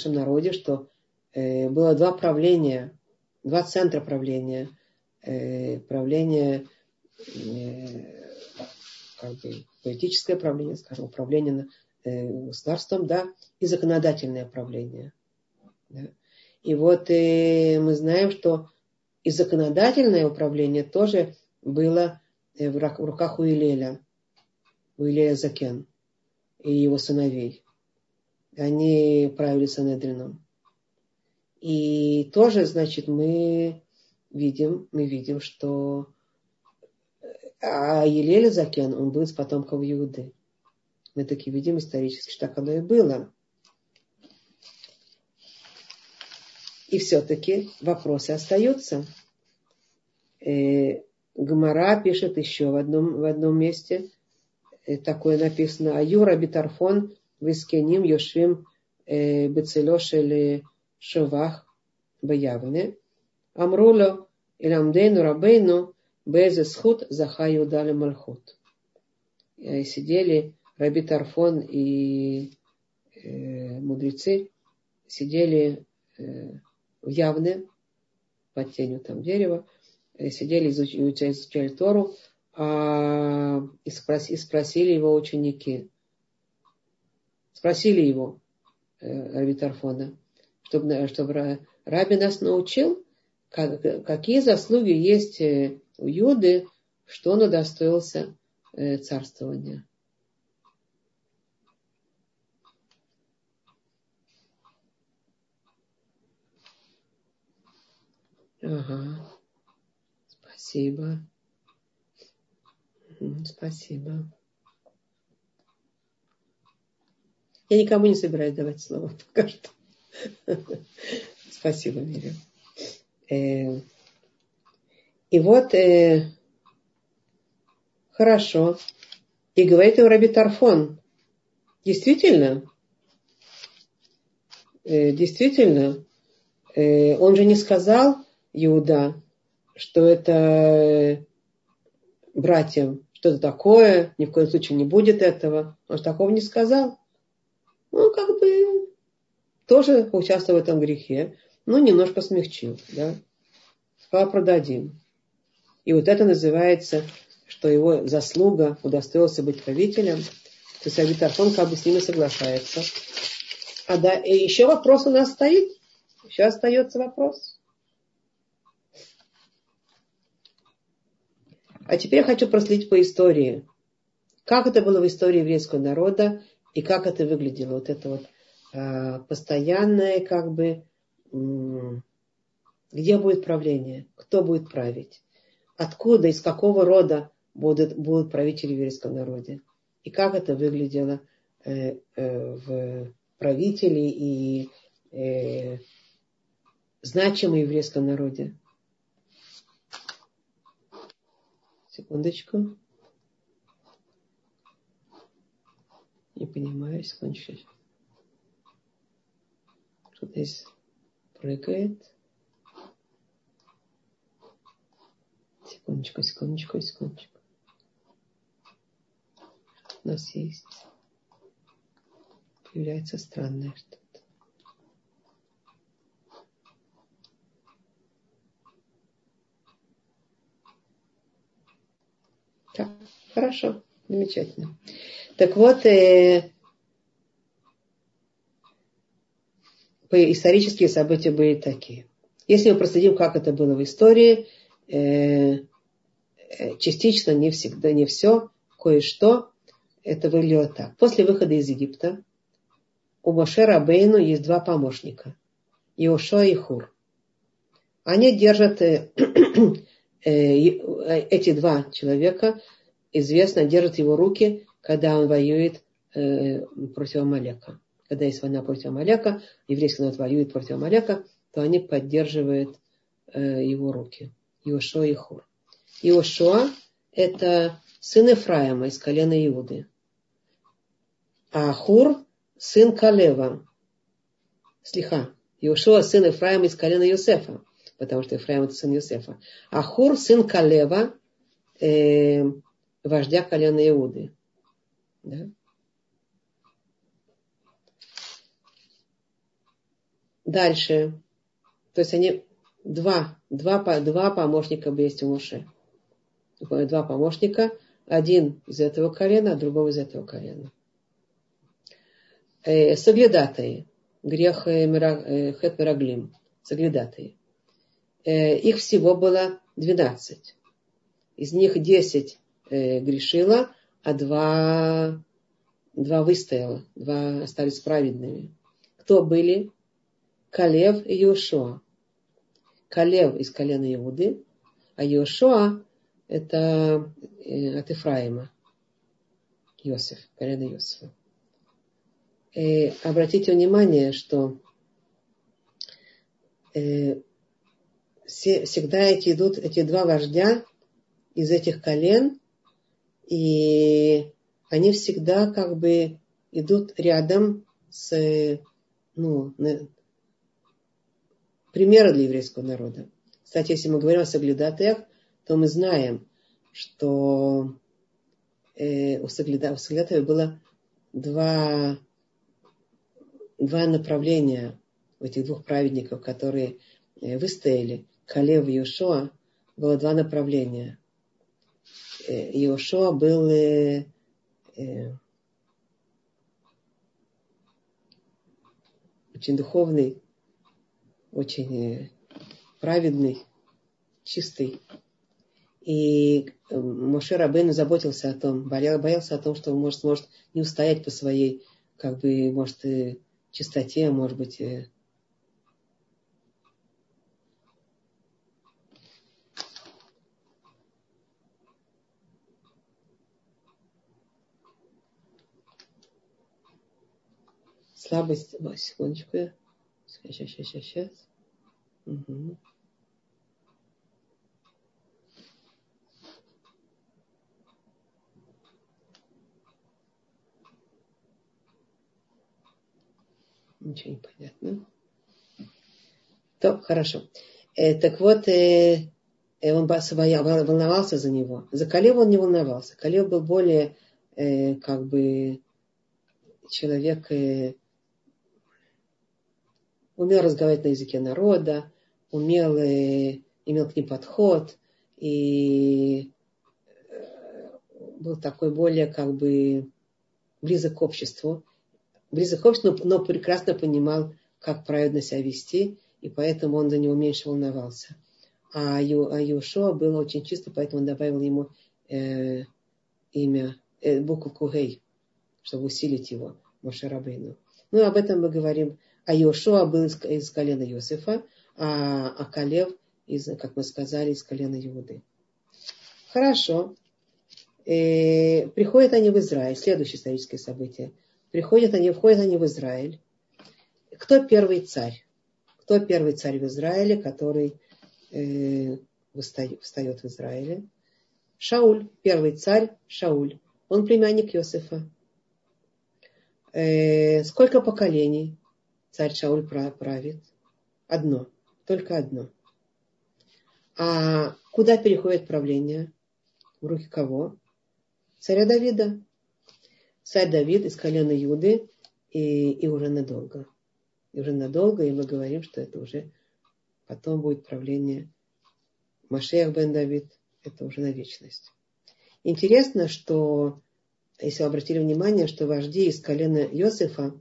народе, что э, было два правления, два центра правления. Э, правление Э, как бы политическое правление, скажем, управление э, государством, да, и законодательное правление. Да. И вот э, мы знаем, что и законодательное управление тоже было в руках у Илеля, у Илея Закен и его сыновей. Они правили Санедрином. И тоже, значит, мы видим, мы видим, что а Елель Закен, он был из потомков Иуды. Мы таки видим исторически, что так оно и было. И все-таки вопросы остаются. Э, Гмара пишет еще в одном, в одном месте, э, такое написано, Аюра Битарфон Вискеним Йошвим э, Бецелешели Шевах Баявне. Амруло Иламдейну Рабейну Безе схуд захаю дали мальхут. Сидели Раби Тарфон и э, мудрецы, сидели э, в явне, под тенью там дерева, э, сидели, изучали, изучали Тору, а, и, спроси, и спросили его ученики. Спросили его, э, Раби Тарфона, чтобы, чтобы Раби нас научил, как, какие заслуги есть э, у Юды, что он удостоился э, царствования. Ага. Спасибо. Спасибо. Я никому не собираюсь давать слово пока что. Спасибо, Миря. Э, и вот, э, хорошо. И говорит им Раби Тарфон, действительно, э, действительно, э, он же не сказал Иуда, что это братьям что-то такое, ни в коем случае не будет этого. Он же такого не сказал. Ну, как бы тоже участвовал в этом грехе, но немножко смягчил. Да? Сказал, продадим. И вот это называется, что его заслуга удостоился быть правителем. То есть Авитархон как бы с ними соглашается. А да, и еще вопрос у нас стоит. Еще остается вопрос. А теперь я хочу проследить по истории. Как это было в истории еврейского народа и как это выглядело. Вот это вот э, постоянное как бы, э, где будет правление, кто будет править, откуда, из какого рода будут, будут правители в еврейском народе. И как это выглядело э, э, в правителей и э, значимом еврейском народе. Секундочку. Не понимаю, секундочку. Что-то здесь прыгает. Секундочку, секундочку, секундочку. У нас есть. Появляется странное что-то. Так, хорошо, замечательно. Так вот, э, исторические события были такие. Если мы проследим, как это было в истории, э, э, частично, не всегда, не все, кое-что, это выглядело так. После выхода из Египта у Моше Рабейну есть два помощника. Иошуа и Хур. Они держат э, Э, э, эти два человека, известно, держат его руки, когда он воюет э, против Амалека. Когда есть война против Амалека, еврейский народ воюет против Амалека, то они поддерживают его руки. Иошуа и Хур. Иошуа – это сын Ефраима из колена Иуды. А Хур – сын Калева. Слиха. Иошуа – сын Ефраима из колена Йосефа потому что Ефраим это сын Юсефа. А Хур сын Калева, э, вождя колена Иуды. Да? Дальше. То есть они два, два, два помощника есть у Моше. Два помощника. Один из этого колена, а другого из этого колена. Э, соглядатые. Грех э, э Хет Мираглим. Соглядатые. Э, их всего было 12. Из них 10 э, грешило, а два, два выстояло, два остались праведными. Кто были? Калев и Йошуа. Калев из колена Иуды, а Йошуа это э, от Ифраима. Йосиф, колено Йосифа. И обратите внимание, что все, всегда эти идут, эти два вождя из этих колен, и они всегда как бы идут рядом с, ну, примеры для еврейского народа. Кстати, если мы говорим о соглядатаях, то мы знаем, что э, у, согляда, у соглядатаев было два, два направления у этих двух праведников, которые э, выстояли. Калев и Йошуа было два направления. Э, Йошуа был э, э, очень духовный, очень э, праведный, чистый. И э, Моше Рабейн заботился о том, боялся о том, что он может, может не устоять по своей, как бы, может, чистоте, может быть, слабость. Секундочку. Сейчас, сейчас, сейчас, сейчас. Угу. Ничего не понятно. То, хорошо. Э, так вот, э, э он волновался за него. За Калева он не волновался. Калев был более, э, как бы, человек, э, умел разговаривать на языке народа, умел, имел к ним подход и э, был такой более, как бы, близок к обществу. Близок к обществу, но, но прекрасно понимал, как правильно себя вести и поэтому он за него меньше волновался. А, Ю, а было очень чисто, поэтому он добавил ему э, имя, э, буковку Гей, чтобы усилить его, Мошерабейну. Ну, об этом мы говорим. А Йошуа был из, из колена Иосифа, а, а Калев, из, как мы сказали, из колена Иуды. Хорошо. Э, приходят они в Израиль. Следующее историческое событие. Приходят они, входят они в Израиль. Кто первый царь? Кто первый царь в Израиле, который э, встает в Израиле? Шауль, первый царь Шауль. Он племянник Иосифа. Э, сколько поколений царь Шауль правит? Одно, только одно. А куда переходит правление? В руки кого? Царя Давида. Царь Давид из колена Юды и, и уже надолго и уже надолго, и мы говорим, что это уже потом будет правление Машеях бен Давид, это уже на вечность. Интересно, что, если вы обратили внимание, что вожди из колена Иосифа,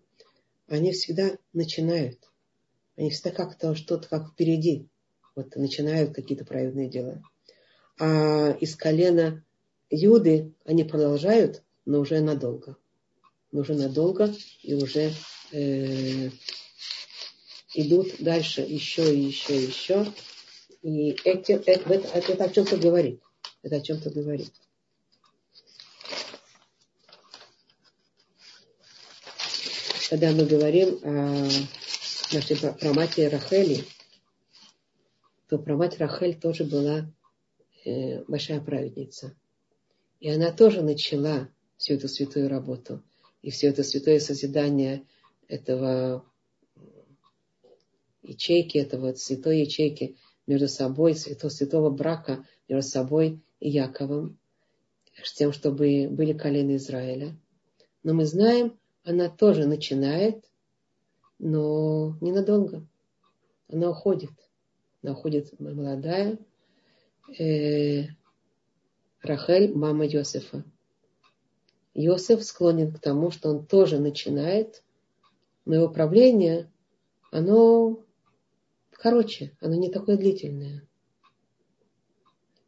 они всегда начинают. Они всегда как-то что-то как впереди. Вот начинают какие-то праведные дела. А из колена Юды они продолжают, но уже надолго. Но уже надолго и уже э, идут дальше еще и еще и еще. И эти, это, это, это о чем-то говорит. Это о чем-то говорит. Когда мы говорим о нашей про матери Рахели, то про мать Рахель тоже была э, большая праведница. И она тоже начала всю эту святую работу и все это святое созидание этого ячейки, этого святой ячейки между собой, святого, святого брака между собой и Яковом, с тем, чтобы были колены Израиля. Но мы знаем, она тоже начинает, но ненадолго. Она уходит. Она уходит молодая. Э, Рахель, мама Йосифа. Йосиф склонен к тому, что он тоже начинает, но его правление, оно короче, оно не такое длительное.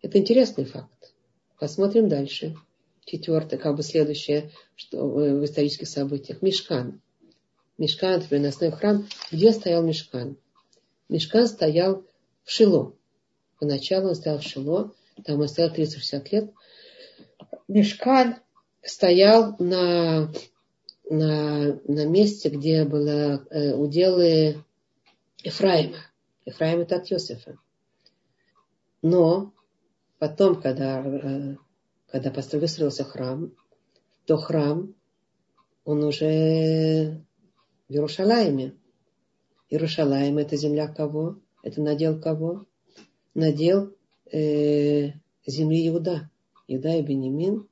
Это интересный факт. Посмотрим дальше. Четвертое, как бы следующее что, в исторических событиях. Мешкан. Мешкан, это приносной храм. Где стоял Мешкан? Мешкан стоял в Шило. Поначалу он стоял в Шило. Там он стоял 360 лет. Мешкан стоял на, на, на месте, где было э, уделы Ефраима. Ефраим это от Йосифа. Но потом, когда, когда выстроился храм, то храм, он уже в Иерушалайме. Иерушалайм это земля кого? Это надел кого? Надел э, земли Иуда. Иуда и Бенемин.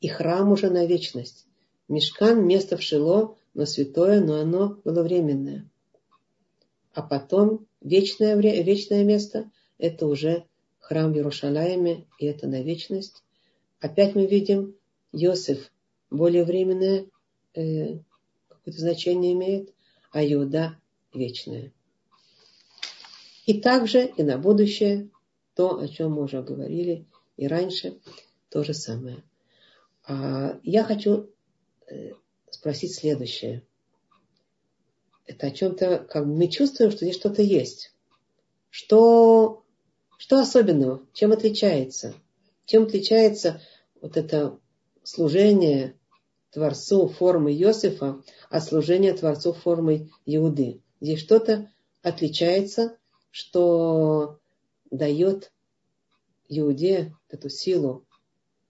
И храм уже на вечность. Мешкан, место в Шило, но святое, но оно было временное. А потом вечное, вечное место – это уже храм в Иерушалайме, и это на вечность. Опять мы видим, Йосиф более временное э, какое-то значение имеет, а Иуда вечное. И также и на будущее то, о чем мы уже говорили и раньше, то же самое. А я хочу э, спросить следующее это о чем-то, как мы чувствуем, что здесь что-то есть. Что, что особенного? Чем отличается? Чем отличается вот это служение Творцу формы Иосифа от служения Творцу формы Иуды? Здесь что-то отличается, что дает Иуде эту силу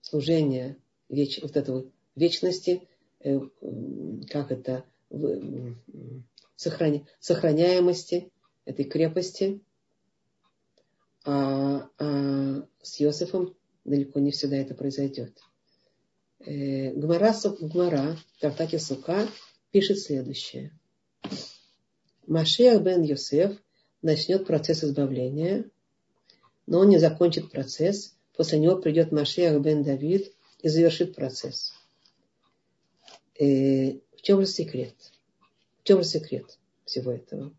служения веч, вот этого вечности, э, как это сохраня, сохраняемости этой крепости. А, а с Иосифом далеко не всегда это произойдет. Э, Гмара, Гмара в Сука пишет следующее. Машиах бен Йосеф начнет процесс избавления, но он не закончит процесс. После него придет Машиах бен Давид и завершит процесс. Э, в чем же секрет? В чем же секрет всего этого?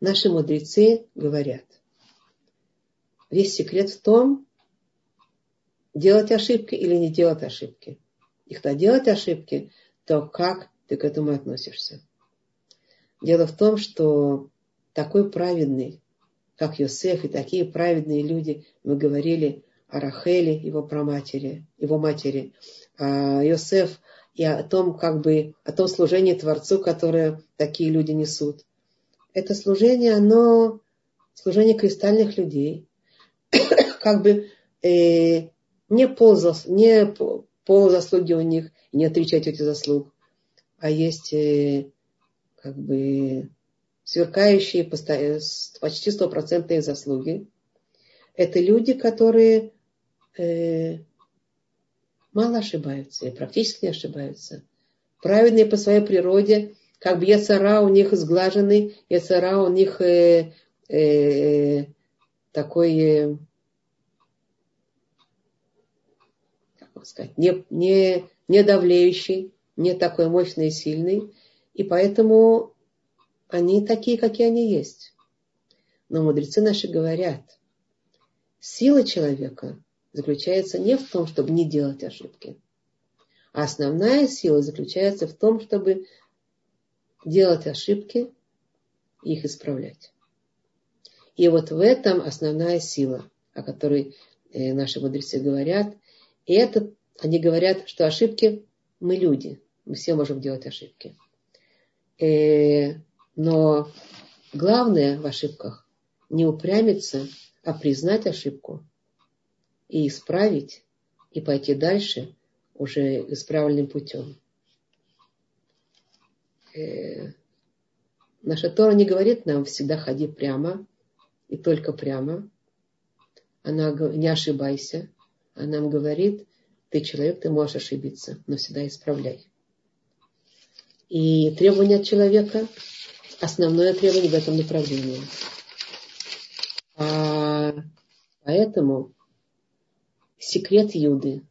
Наши мудрецы говорят, весь секрет в том, делать ошибки или не делать ошибки. И когда делать ошибки, то как ты к этому относишься? Дело в том, что такой праведный, как Йосеф, и такие праведные люди, мы говорили о Рахеле, его праматери, его матери, о Йосеф и о том, как бы, о том служении Творцу, которое такие люди несут. Это служение, оно служение кристальных людей, как бы э, не, пол, не пол заслуги у них, не отрицать эти заслуг, а есть э, как бы сверкающие почти стопроцентные заслуги. Это люди, которые э, мало ошибаются и практически не ошибаются. Праведные по своей природе, как бы яцара у них сглаженный, яцара у них э, э, такой, как сказать, не, не, не давлеющий, не такой мощный и сильный. И поэтому они такие, какие они есть. Но мудрецы наши говорят, сила человека заключается не в том, чтобы не делать ошибки, а основная сила заключается в том, чтобы делать ошибки и их исправлять. И вот в этом основная сила, о которой э, наши мудрецы говорят. И это они говорят, что ошибки мы люди, мы все можем делать ошибки. Э, но главное в ошибках не упрямиться, а признать ошибку и исправить, и пойти дальше уже исправленным путем. Э, наша Тора не говорит нам всегда ходи прямо и только прямо. Она не ошибайся. Нам говорит, ты человек, ты можешь ошибиться, но всегда исправляй. И требование от человека основное требование в этом направлении. А, поэтому секрет Юды,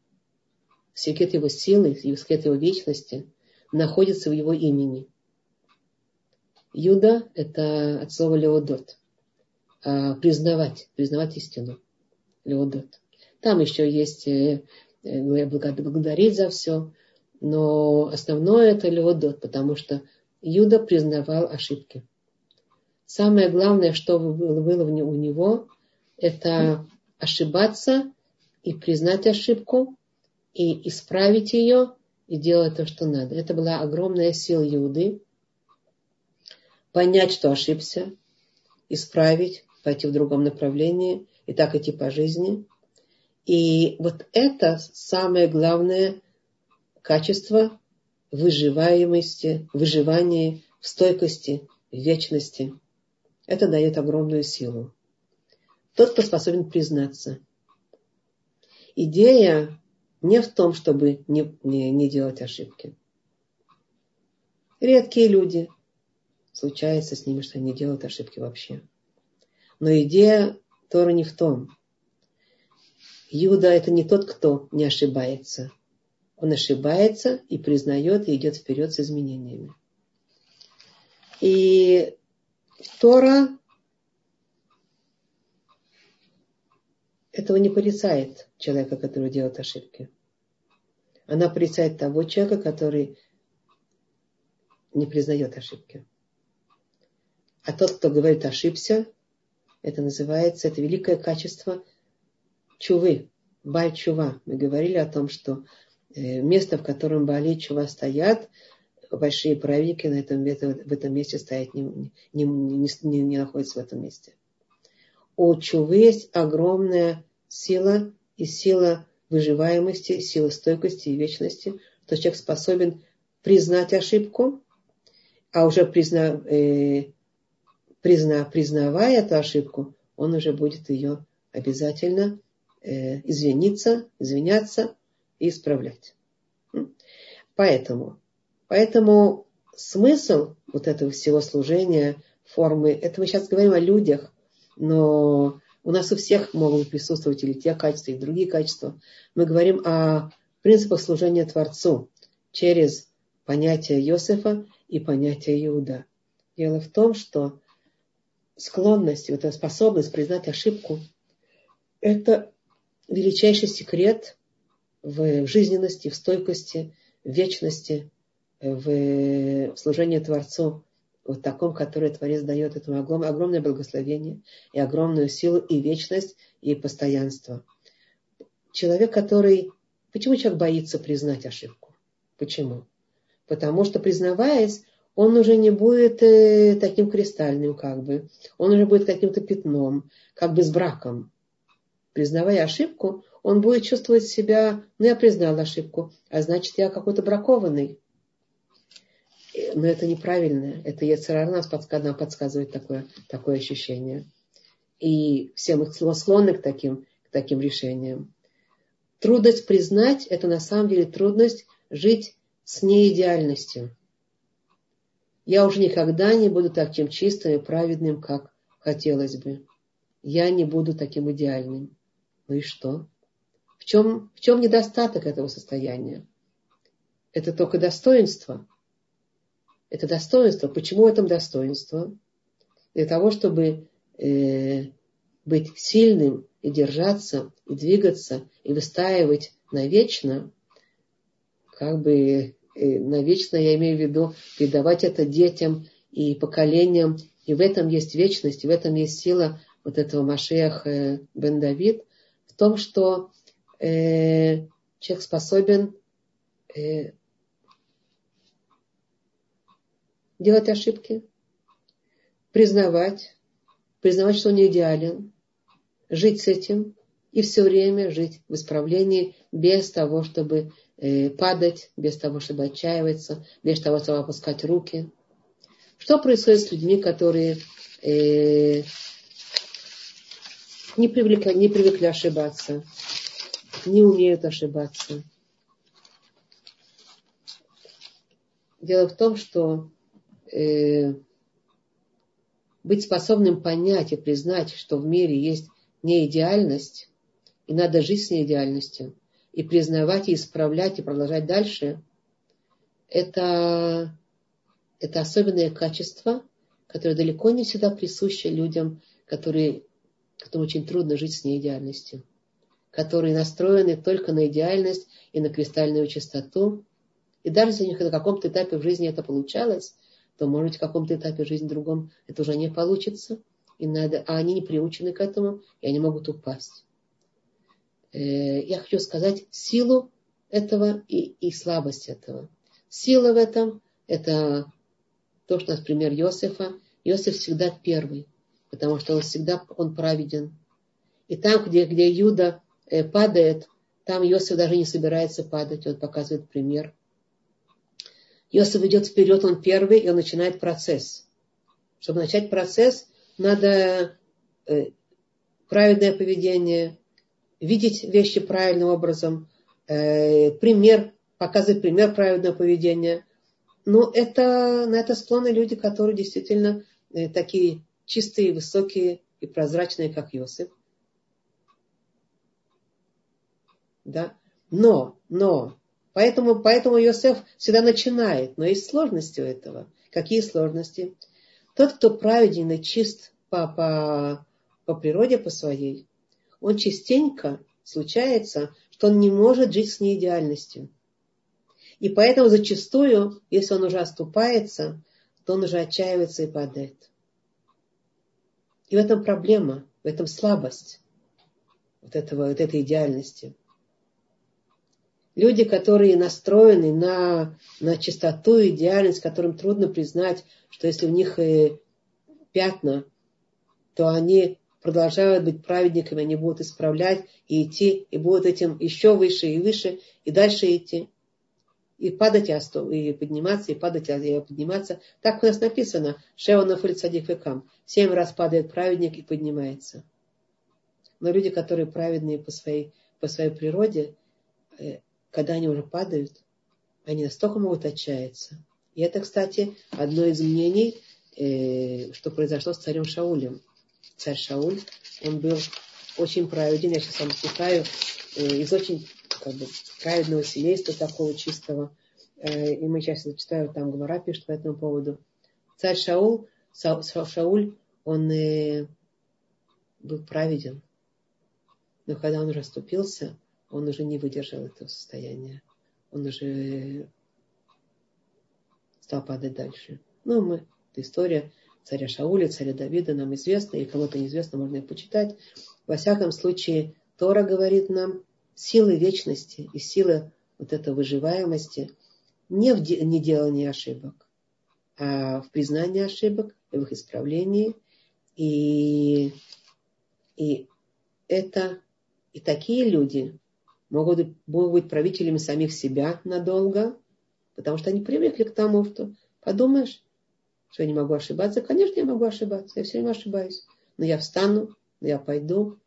секрет его силы, секрет его вечности находится в его имени. Юда – это от слова леодот. А, признавать, признавать истину. Леодот. Там еще есть э, э, благодарить за все, но основное это леодот, потому что Юда признавал ошибки. Самое главное, что было, у него, это ошибаться и признать ошибку, и исправить ее, и делать то, что надо. Это была огромная сила Иуды. Понять, что ошибся, исправить, пойти в другом направлении, и так идти по жизни. И вот это самое главное качество выживаемости, выживания, в стойкости, в вечности. Это дает огромную силу. Тот, кто способен признаться. Идея не в том, чтобы не, не, не делать ошибки. Редкие люди, случается с ними, что они делают ошибки вообще. Но идея Тора не в том. Иуда это не тот, кто не ошибается. Он ошибается и признает, и идет вперед с изменениями. И Тора этого не порицает человека, который делает ошибки. Она порицает того человека, который не признает ошибки. А тот, кто говорит ошибся, это называется, это великое качество чувы, баль чува. Мы говорили о том, что Э, место, в котором Бали Чува стоят, большие праведники на этом, в этом месте стоять не, не, не, не, не находятся в этом месте. У Чувы есть огромная сила и сила выживаемости, сила стойкости и вечности, что человек способен признать ошибку а уже призна, э, призна, признавая эту ошибку, он уже будет ее обязательно э, извиниться, извиняться и исправлять. Поэтому, поэтому смысл вот этого всего служения, формы, это мы сейчас говорим о людях, но у нас у всех могут присутствовать или те качества, и другие качества. Мы говорим о принципах служения Творцу через понятие Иосифа и понятие Иуда. Дело в том, что склонность, вот эта способность признать ошибку, это величайший секрет в жизненности, в стойкости, в вечности, в служении Творцу, вот таком, который Творец дает этому огромное благословение и огромную силу и вечность и постоянство. Человек, который... Почему человек боится признать ошибку? Почему? Потому что, признаваясь, он уже не будет э, таким кристальным, как бы. Он уже будет каким-то пятном, как бы с браком. Признавая ошибку, он будет чувствовать себя, ну, я признал ошибку, а значит, я какой-то бракованный. Но это неправильно. Это Ецерар нас подсказывает, подсказывает такое, такое ощущение. И все мы склонны к таким, к таким решениям. Трудность признать – это на самом деле трудность жить с неидеальностью я уже никогда не буду таким чистым и праведным, как хотелось бы. Я не буду таким идеальным. Ну и что? В чем, в чем недостаток этого состояния? Это только достоинство. Это достоинство. Почему в этом достоинство? Для того, чтобы э, быть сильным и держаться, и двигаться, и выстаивать навечно, как бы навечно, я имею в виду, передавать это детям и поколениям. И в этом есть вечность, и в этом есть сила вот этого Машех э, Бен Давид, том, что э, человек способен э, делать ошибки, признавать, признавать, что он не идеален, жить с этим и все время жить в исправлении без того, чтобы Э, падать, без того, чтобы отчаиваться, без того, чтобы опускать руки. Что происходит с людьми, которые э, не, привлекли, не привыкли ошибаться, не умеют ошибаться? Дело в том, что э, быть способным понять и признать, что в мире есть неидеальность, и надо жить с неидеальностью – и признавать, и исправлять, и продолжать дальше, это, это особенное качество, которое далеко не всегда присуще людям, которые, которым очень трудно жить с неидеальностью, которые настроены только на идеальность и на кристальную чистоту. И даже если у них на каком-то этапе в жизни это получалось, то, может быть, в каком-то этапе жизни другом это уже не получится. И надо, а они не приучены к этому, и они могут упасть. Э, я хочу сказать силу этого и, и слабость этого. Сила в этом – это то, что, например, Иосифа. Иосиф всегда первый, потому что он всегда он праведен. И там, где, где Юда э, падает, там Иосиф даже не собирается падать, он показывает пример. Иосиф идет вперед, он первый, и он начинает процесс. Чтобы начать процесс, надо э, праведное поведение, видеть вещи правильным образом, э, пример, показывать пример правильного поведения. Но это, на это склонны люди, которые действительно такие чистые, высокие и прозрачные, как Иосиф. Да? Но, но, поэтому, поэтому Иосиф всегда начинает, но есть сложности у этого. Какие сложности? Тот, кто праведен и чист по, по, по природе, по своей, он частенько случается, что он не может жить с неидеальностью. И поэтому зачастую, если он уже оступается, то он уже отчаивается и падает. И в этом проблема, в этом слабость вот, этого, вот этой идеальности. Люди, которые настроены на, на чистоту идеальность, которым трудно признать, что если у них и пятна, то они продолжают быть праведниками, они будут исправлять и идти, и будут этим еще выше и выше, и дальше идти. И падать, и подниматься, и падать, и подниматься. Так у нас написано. Шеона Фульцадик Векам. Семь раз падает праведник и поднимается. Но люди, которые праведные по своей, по своей природе, э, когда они уже падают, они настолько могут отчаяться. И это, кстати, одно из мнений, э, что произошло с царем Шаулем. Царь Шауль, он был очень праведен. Я сейчас вам читаю э, из очень как бы, праведного семейства такого чистого. Э, и мы сейчас читаю, там Гвара пишет по этому поводу. Царь Шаул, Са, Шауль, он э, был праведен. Но когда он расступился, он уже не выдержал этого состояния. Он уже стал падать дальше. Ну, мы, это история царя Шауля, царя Давида нам известна, и кому-то неизвестно, можно и почитать. Во всяком случае, Тора говорит нам, силы вечности и силы вот этой выживаемости не в неделании ошибок, а в признании ошибок, в их исправлении. И, и это и такие люди могут, могут быть правителями самих себя надолго, потому что они привыкли к тому, что подумаешь, что я не могу ошибаться. Конечно, я могу ошибаться, я все время ошибаюсь. Но я встану, я пойду,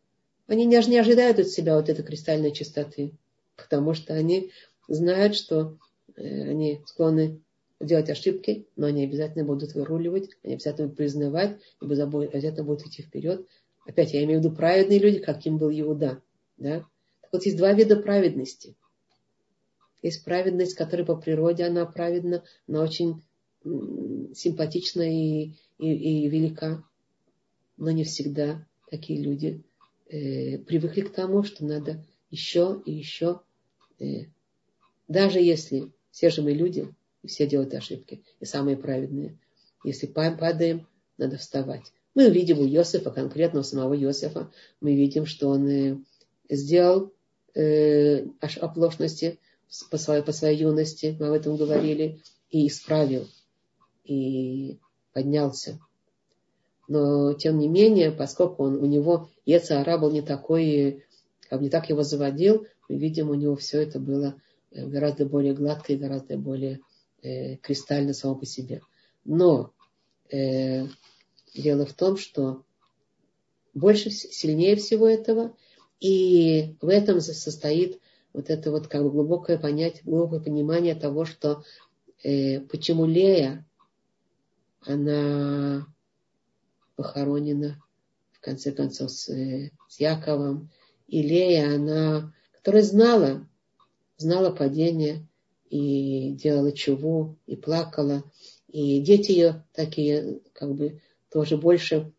они не, не ожидают от себя вот этой кристальной чистоты, потому что они знают, что э, они склонны делать ошибки, но они обязательно будут выруливать, они обязательно будут признавать, и обязательно будут идти вперед. Опять я имею в виду праведные люди, каким был Иуда. Да? Так вот есть два вида праведности. Есть праведность, которая по природе, она праведна, она очень симпатична и, и, и велика. Но не всегда такие люди э, привыкли к тому, что надо еще и еще. Э, даже если все же мы люди, и все делают ошибки, и самые праведные. Если падаем, надо вставать. Мы видим у Иосифа, конкретно у самого Иосифа, мы видим, что он э, сделал э, оплошности по своей, по своей юности, мы об этом говорили, и исправил, и поднялся. Но, тем не менее, поскольку он, у него Ецара был не такой, как не так его заводил, мы видим, у него все это было э, гораздо более гладко и гораздо более э, кристально само по себе. Но э, дело в том, что больше, сильнее всего этого, и в этом состоит вот это вот как бы глубокое понятие, глубокое понимание того, что э, почему Лея, она похоронена, в конце концов, с, э, с Яковом. И Лея, она, которая знала, знала падение и делала чуву, и плакала. И дети ее такие, как бы, тоже больше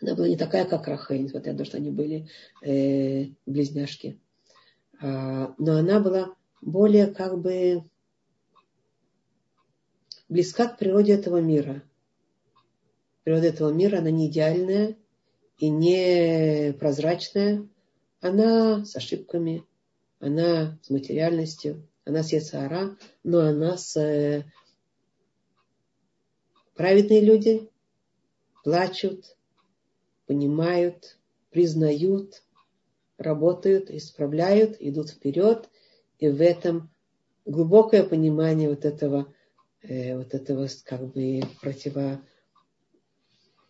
она была не такая, как Рахель, несмотря на то, что они были э, близняшки. А, но она была более как бы близка к природе этого мира – природа этого мира, она не идеальная и не прозрачная. Она с ошибками, она с материальностью, она с Яцара, но она с э, праведные люди плачут, понимают, признают, работают, исправляют, идут вперед. И в этом глубокое понимание вот этого, э, вот этого как бы противо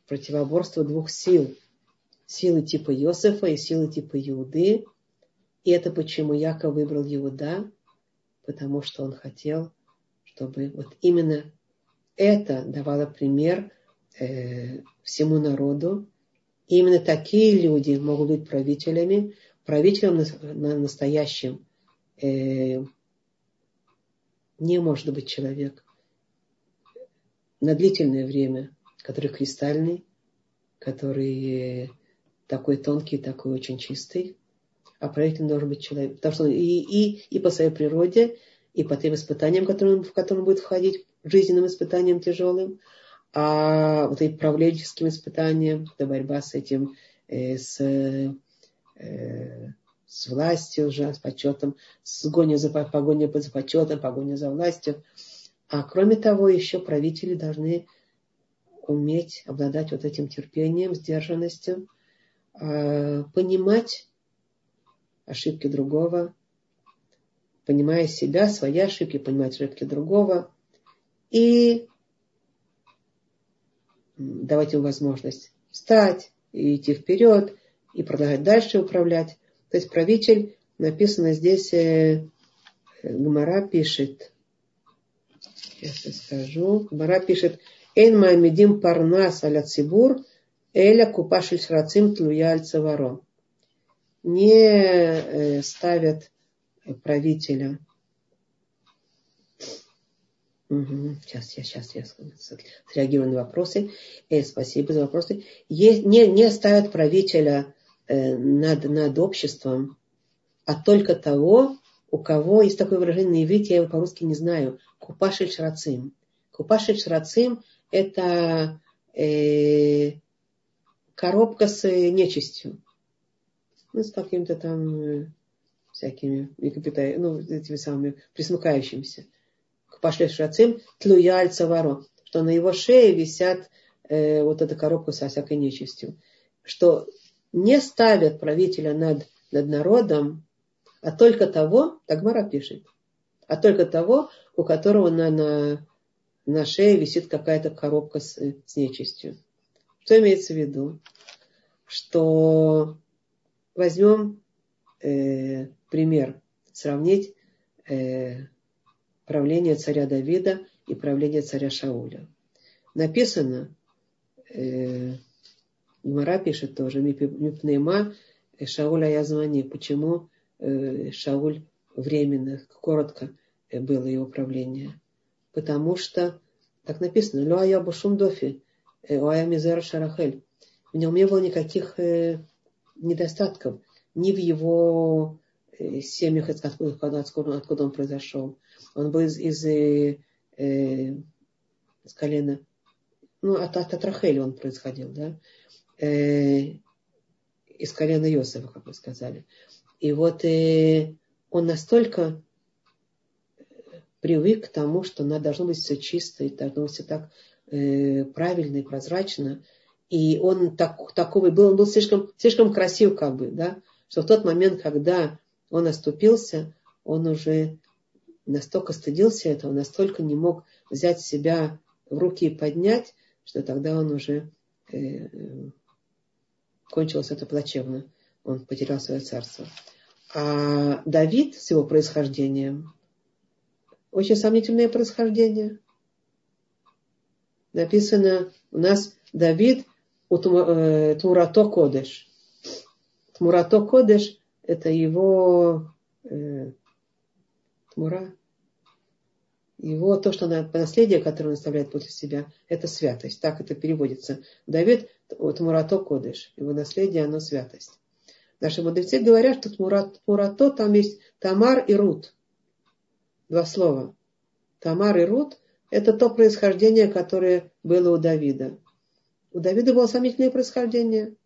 противоборство двух сил. Силы типа Иосифа и силы типа Иуды. И это почему Яков выбрал Иуда, потому что он хотел, чтобы вот именно это давало пример э, всему народу. И именно такие люди могут быть правителями. Правителем на, на настоящем э, не может быть человек на длительное время который кристальный, который такой тонкий, такой очень чистый. А правитель должен быть человек. Потому что и, и, и по своей природе, и по тем испытаниям, которые, в которые он будет входить, жизненным испытаниям тяжелым, а вот и правленческим испытанием, это борьба с этим, э, с, э, с властью уже, с почетом, с гоней за, погоней за почетом, погоней за властью. А кроме того, еще правители должны уметь обладать вот этим терпением, сдержанностью, а, понимать ошибки другого, понимая себя, свои ошибки, понимать ошибки другого. И давать ему возможность встать и идти вперед, и продолжать дальше управлять. То есть правитель, написано здесь, э, Гмара пишет, сейчас я скажу, Гмара пишет, Эн маамидим парнас аля цибур, эля купашель шрацим тлуя аль цаваро. Не э, ставят правителя Угу. Сейчас, я, сейчас я среагирую на вопросы. Э, спасибо за вопросы. Е, не, не ставят правителя э, над, над обществом, а только того, у кого есть такое выражение на иврите, я его по-русски не знаю. Купашель шрацим. Купашель шрацим – это э, коробка с нечистью. Ну, с какими-то там э, всякими, ну, этими самыми присмыкающимися к пашле шрацим тлуя аль цаваро, что на его шее висят э, вот эта коробка со всякой нечистью. Что не ставят правителя над, над народом, а только того, Тагмара пишет, а только того, у которого на, на, на шее висит какая-то коробка с, с нечистью. Что имеется в виду? Что возьмем э, пример, сравнить э, правление царя Давида и правление царя Шауля. Написано, э, Гмара пишет тоже, Мипнейма Шауля Язвани, почему э, Шауль временно, коротко э, было его правление. Потому что, так написано, Луая Бушумдофи, Уая Мизера Шарахель. В нем не было никаких э, недостатков ни в его э, семьях, откуда, откуда, откуда он произошел, он был из, из, э, э, из колена, ну, от, от, от Рахели он происходил, да, э, из колена Иосифа, как вы сказали. И вот э, он настолько привык к тому, что надо, должно быть все чисто, и должно быть все так э, правильно и прозрачно. И он так, такого был, он был слишком, слишком красив, как бы, да, что в тот момент, когда он оступился, он уже настолько стыдился этого, настолько не мог взять себя в руки и поднять, что тогда он уже э, кончилось это плачевно. Он потерял свое царство. А Давид с его происхождением, очень сомнительное происхождение. Написано у нас Давид э, Тмурато Кодеш. Тмурато Кодеш – это его э, Тмура. Его, то, что она, наследие, которое он оставляет после себя, это святость. Так это переводится. Давид Тмурато Кодыш. Его наследие, оно святость. Наши мудрецы говорят, что Тмурат, Тмурато, там есть Тамар и Рут. Два слова. Тамар и Рут – это то происхождение, которое было у Давида. У Давида было сомнительное происхождение.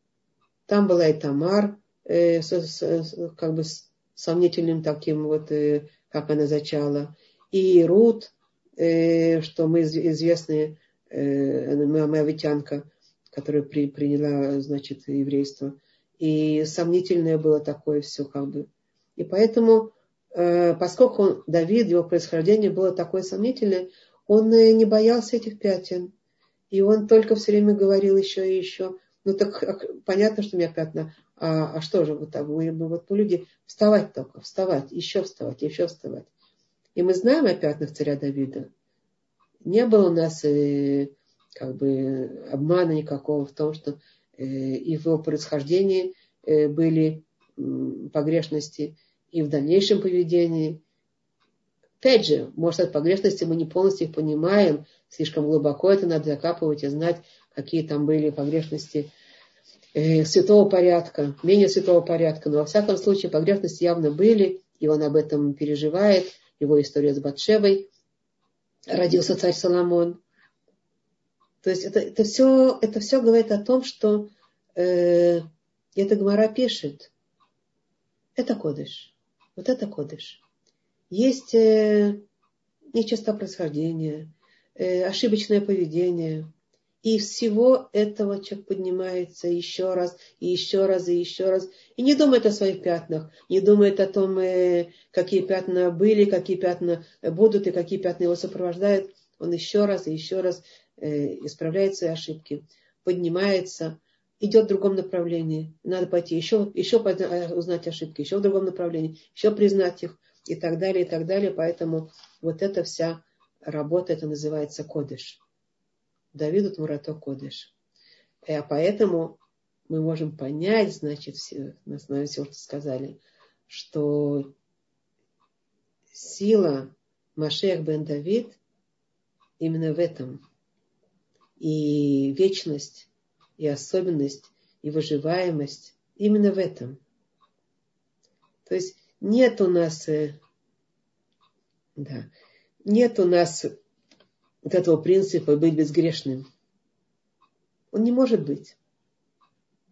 Там была и Тамар, э, с, с, как бы с сомнительным таким вот э, как она зачала, и Рут, э, что мы известные, э, моавитянка, которая при, приняла, значит, еврейство. И сомнительное было такое все как бы. И поэтому, поскольку он, Давид, его происхождение было такое сомнительное, он э, не боялся этих пятен. И он только все время говорил еще и еще. Ну так понятно, что у меня пятна. А, а что же, вот, так, мы, мы, вот люди, вставать только, вставать, еще вставать, еще вставать. И мы знаем о пятнах царя Давида. Не было у нас э, как бы обмана никакого в том, что э, и в его происхождении э, были э, погрешности, и в дальнейшем поведении. Опять же, может, от погрешности мы не полностью их понимаем, слишком глубоко это надо закапывать и знать, какие там были погрешности э, святого порядка, менее святого порядка, но во всяком случае погрешности явно были, и он об этом переживает, его история с Батшевой, родился царь Соломон. То есть это, это, все, это все говорит о том, что э, это Гмара пишет. Это кодыш. Вот это кодыш. Есть э, нечисто происхождение, э, ошибочное поведение. И всего этого человек поднимается еще раз, и еще раз, и еще раз. И не думает о своих пятнах, не думает о том, э, какие пятна были, какие пятна будут, и какие пятна его сопровождают. Он еще раз и еще раз э, исправляет свои ошибки, поднимается, идет в другом направлении. Надо пойти еще, еще э, узнать ошибки, еще в другом направлении, еще признать их и так далее, и так далее. Поэтому вот эта вся работа, это называется кодыш. Давиду Мурато Кодыш. Э, а поэтому мы можем понять, значит, все, на основе всего, что сказали, что сила Машех бен Давид именно в этом. И вечность, и особенность, и выживаемость именно в этом. То есть нет у нас, э, да, нет у нас вот этого принципа быть безгрешным. Он не может быть.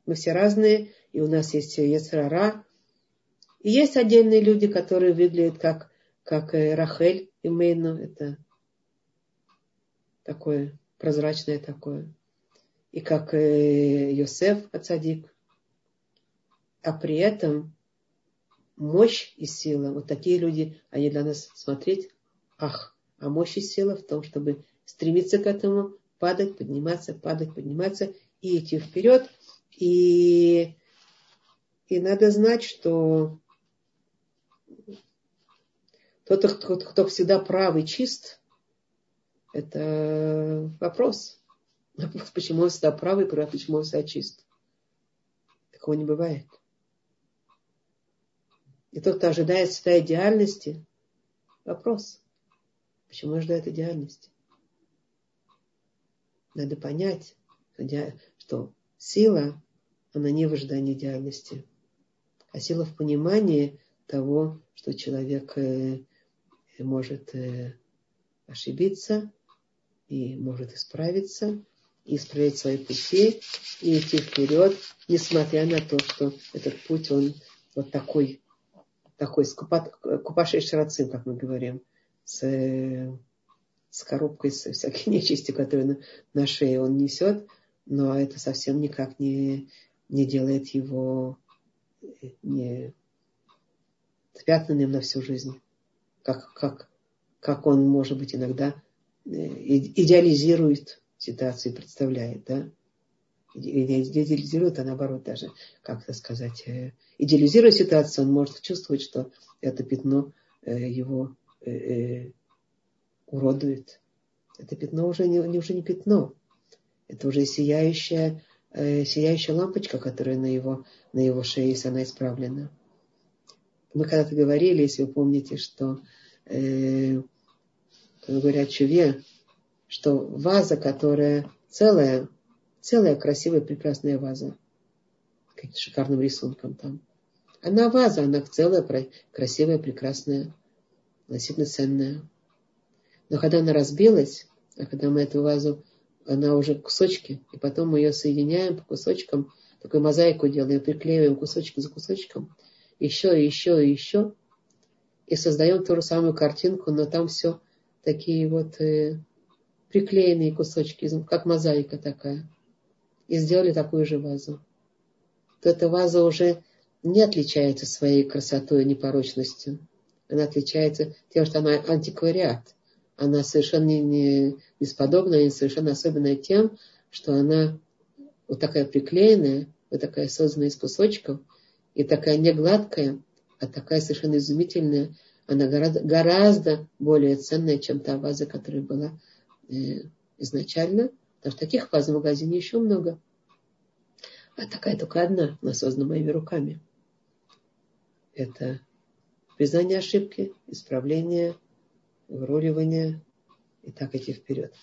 Мы все разные, и у нас есть Ецрара. И есть отдельные люди, которые выглядят как, как э, Рахель и Мейну. Это такое прозрачное такое. И как э, Йосеф Ацадик. А при этом мощь и сила, вот такие люди, они для нас смотреть, ах, а мощь и сила в том, чтобы стремиться к этому, падать, подниматься, падать, подниматься и идти вперед. И, и надо знать, что тот, кто, кто всегда прав и чист, это вопрос. Почему он всегда прав и прав, почему он всегда чист. Такого не бывает. И тот, кто ожидает всегда идеальности, вопрос. Почему ожидает идеальности? Надо понять, что сила, она не в ожидании идеальности, а сила в понимании того, что человек э, может э, ошибиться и может исправиться, и исправить свои пути, и идти вперед, несмотря на то, что этот путь, он вот такой, такой, купашей шарацин, как мы говорим, с, с коробкой, с всякой нечистью, которую на, на шее он несет, но это совсем никак не, не делает его не спрятанным на всю жизнь. Как, как, как он, может быть, иногда э, идеализирует ситуацию, представляет, да? Идеализирует, а наоборот даже, как это сказать, э, идеализируя ситуацию, он может чувствовать, что это пятно э, его э, уродует. Это пятно уже не, уже не пятно. Это уже сияющая, сияющая лампочка, которая на его, на его шее, если она исправлена. Мы когда-то говорили, если вы помните, что э, говорят чуве, что ваза, которая целая, целая красивая, прекрасная ваза, каким шикарным рисунком там. Она ваза, она целая, красивая, прекрасная относительно ценная. Но когда она разбилась, а когда мы эту вазу, она уже кусочки, и потом мы ее соединяем по кусочкам, такую мозаику делаем, приклеиваем кусочек за кусочком, еще и еще и еще, и создаем ту же самую картинку, но там все такие вот э, приклеенные кусочки, как мозаика такая. И сделали такую же вазу. То эта ваза уже не отличается своей красотой и непорочностью она отличается тем, что она антиквариат. Она совершенно не, бесподобная и совершенно особенная тем, что она вот такая приклеенная, вот такая созданная из кусочков, и такая не гладкая, а такая совершенно изумительная. Она гораздо, гораздо более ценная, чем та ваза, которая была изначально. Потому что таких ваз в магазине еще много. А такая только одна, она создана моими руками. Это признание ошибки, исправление, выруливание и так идти вперед.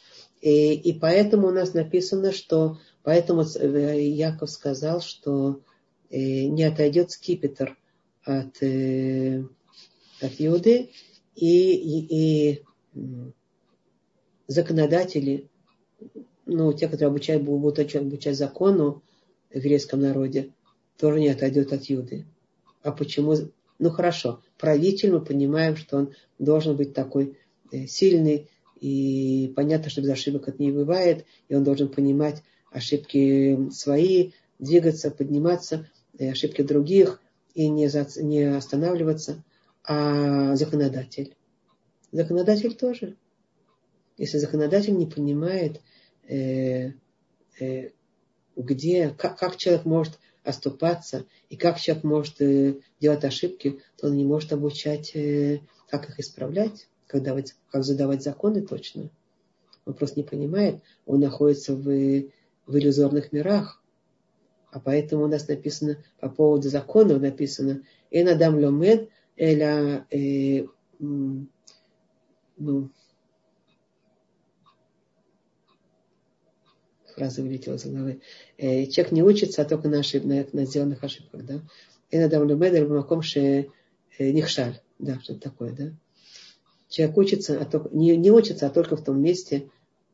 И, и поэтому у нас написано, что поэтому э, Яков сказал, что э, не отойдет скипетр от, э, от Иуды, и, и, и законодатели, ну, те, которые обучают, будут обучать закону в еврейском народе, тоже не отойдет от Юды. А почему? Ну хорошо, правитель, мы понимаем, что он должен быть такой э, сильный и, понятно, что без ошибок это не бывает, и он должен понимать ошибки свои, двигаться, подниматься, и ошибки других, и не, за, не останавливаться. А законодатель? Законодатель тоже. Если законодатель не понимает, э, э, где, как, как человек может оступаться, и как человек может э, делать ошибки, то он не может обучать, э, как их исправлять, как, давать, как задавать законы точно. Он просто не понимает, он находится в, в иллюзорных мирах. А поэтому у нас написано по поводу законов написано «Энадам ломед эля э, ну, фраза вылетела из головы. Э, человек не учится, а только на, ошиб, на, на сделанных ошибках, да. Иногда в Любедер Бамаком ше э, нихшаль, да, что-то такое, да. Человек учится, а только, не, не учится, а только в том месте,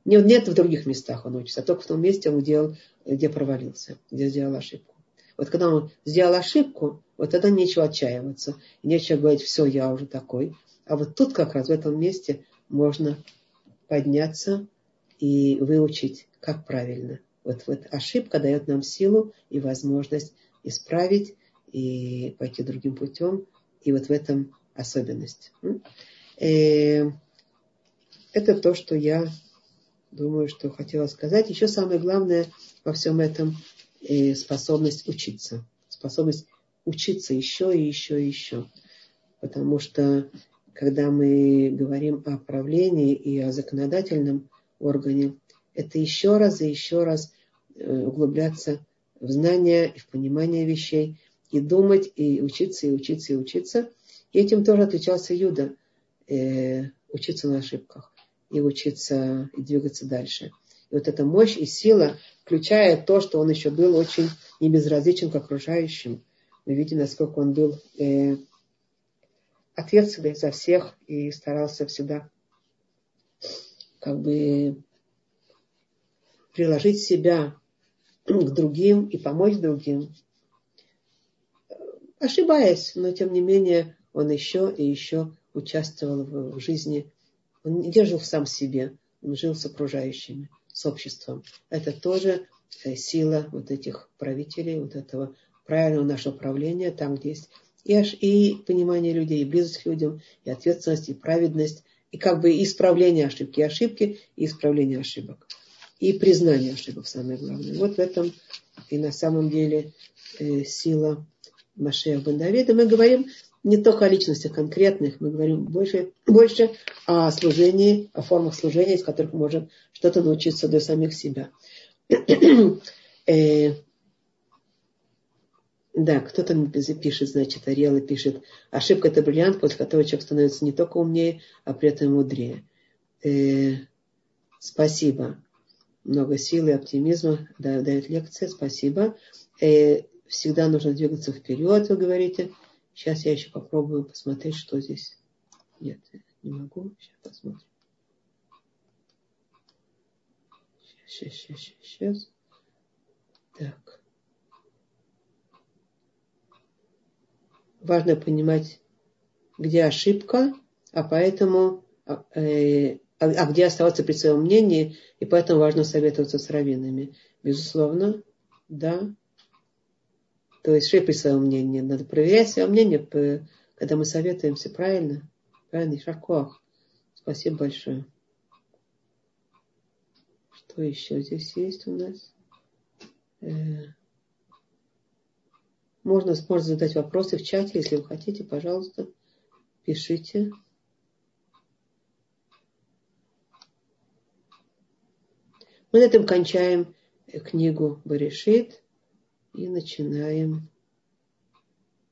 не, нет в других местах он учится, а только в том месте он делал, где провалился, где сделал ошибку. Вот когда он сделал ошибку, вот тогда нечего отчаиваться. И нечего говорить, все, я уже такой. А вот тут как раз в этом месте можно подняться и выучить как правильно. Вот, вот ошибка дает нам силу и возможность исправить и пойти другим путем. И вот в этом особенность. Э, это то, что я думаю, что хотела сказать. Еще самое главное во всем этом э, способность учиться. Способность учиться еще и еще и еще. Потому что когда мы говорим о правлении и о законодательном органе, это еще раз и еще раз э, углубляться в знания и в понимание вещей, и думать, и учиться, и учиться, и учиться. И этим тоже отличался Юда. Э, учиться на ошибках, и учиться, и двигаться дальше. И вот эта мощь и сила, включая то, что он еще был очень небезразличен к окружающим. Мы видим, насколько он был э, ответственный за всех и старался всегда как бы приложить себя к другим и помочь другим, ошибаясь, но тем не менее он еще и еще участвовал в, жизни. Он не держал сам себе, он жил с окружающими, с обществом. Это тоже э, сила вот этих правителей, вот этого правильного нашего правления, там, где есть и, аж, и понимание людей, и близость к людям, и ответственность, и праведность, и как бы исправление ошибки, и ошибки, и исправление ошибок и признание ошибок самое главное. Вот в этом и на самом деле э, сила Машея бен Давида. Мы говорим не только о личностях конкретных, мы говорим больше, больше о служении, о формах служения, из которых можем что-то научиться для самих себя. э, да, кто-то пишет, значит, Ариэла пишет, ошибка это бриллиант, после которого человек становится не только умнее, а при этом мудрее. Э, спасибо много силы и оптимизма дает лекция. Спасибо. Э, всегда нужно двигаться вперед, вы говорите. Сейчас я еще попробую посмотреть, что здесь. Нет, не могу. Сейчас посмотрим. Сейчас, сейчас, сейчас, сейчас. Так. Важно понимать, где ошибка, а поэтому а, э, а, а где оставаться при своем мнении, и поэтому важно советоваться с раввинами. Безусловно, да. То есть, что при своем мнении? Надо проверять свое мнение, когда мы советуемся, правильно? Правильно, Шаркох. Спасибо большое. Что еще здесь есть у нас? Э, можно, можно задать вопросы в чате, если вы хотите, пожалуйста, пишите. Мы на этом кончаем книгу Баришит и начинаем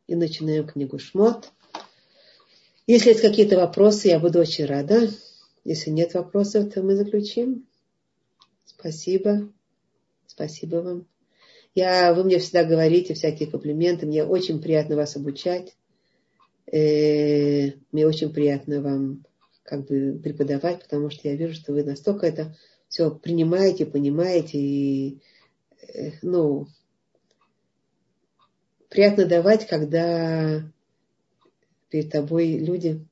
и начинаем книгу Шмот. Если есть какие-то вопросы, я буду очень рада. Если нет вопросов, то мы заключим. Спасибо. Спасибо вам. Я, вы мне всегда говорите всякие комплименты. Мне очень приятно вас обучать. Э, мне очень приятно вам как бы преподавать, потому что я вижу, что вы настолько это все принимаете, понимаете, и, э, ну, приятно давать, когда перед тобой люди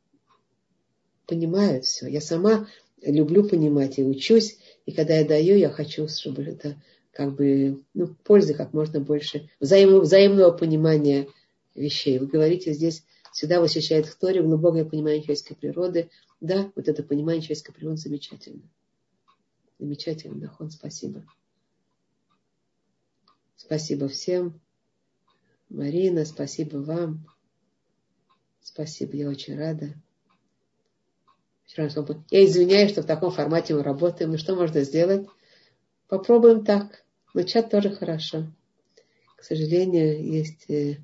понимают все. Я сама люблю понимать и учусь. И когда я даю, я хочу, чтобы это как бы, ну, пользы как можно больше, взаимного, взаимного понимания вещей. Вы говорите, здесь всегда восхищает в Торе глубокое понимание человеческой природы. Да, вот это понимание человеческой природы замечательно. Замечательно, Нахон, спасибо. Спасибо всем. Марина, спасибо вам. Спасибо, я очень рада. Я извиняюсь, что в таком формате мы работаем. Но что можно сделать? Попробуем так. Начать тоже хорошо. К сожалению, есть... Э,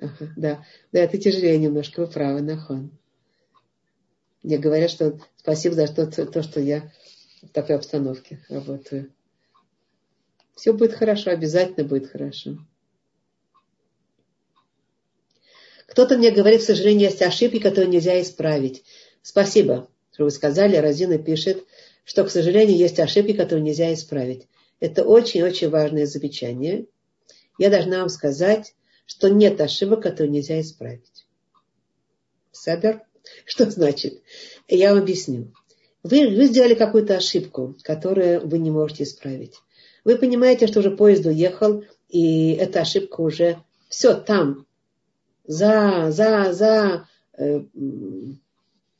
ага, да, да, это тяжелее немножко, вы правы, Нахон. Мне говорят, что спасибо за то, то, что я в такой обстановке работаю. Все будет хорошо, обязательно будет хорошо. Кто-то мне говорит, к сожалению, есть ошибки, которые нельзя исправить. Спасибо, что вы сказали. Розина пишет, что, к сожалению, есть ошибки, которые нельзя исправить. Это очень-очень важное замечание. Я должна вам сказать, что нет ошибок, которые нельзя исправить. Сабер? Что значит? Я вам объясню. Вы, вы сделали какую-то ошибку, которую вы не можете исправить. Вы понимаете, что уже поезд уехал, и эта ошибка уже все там, за, за, за э,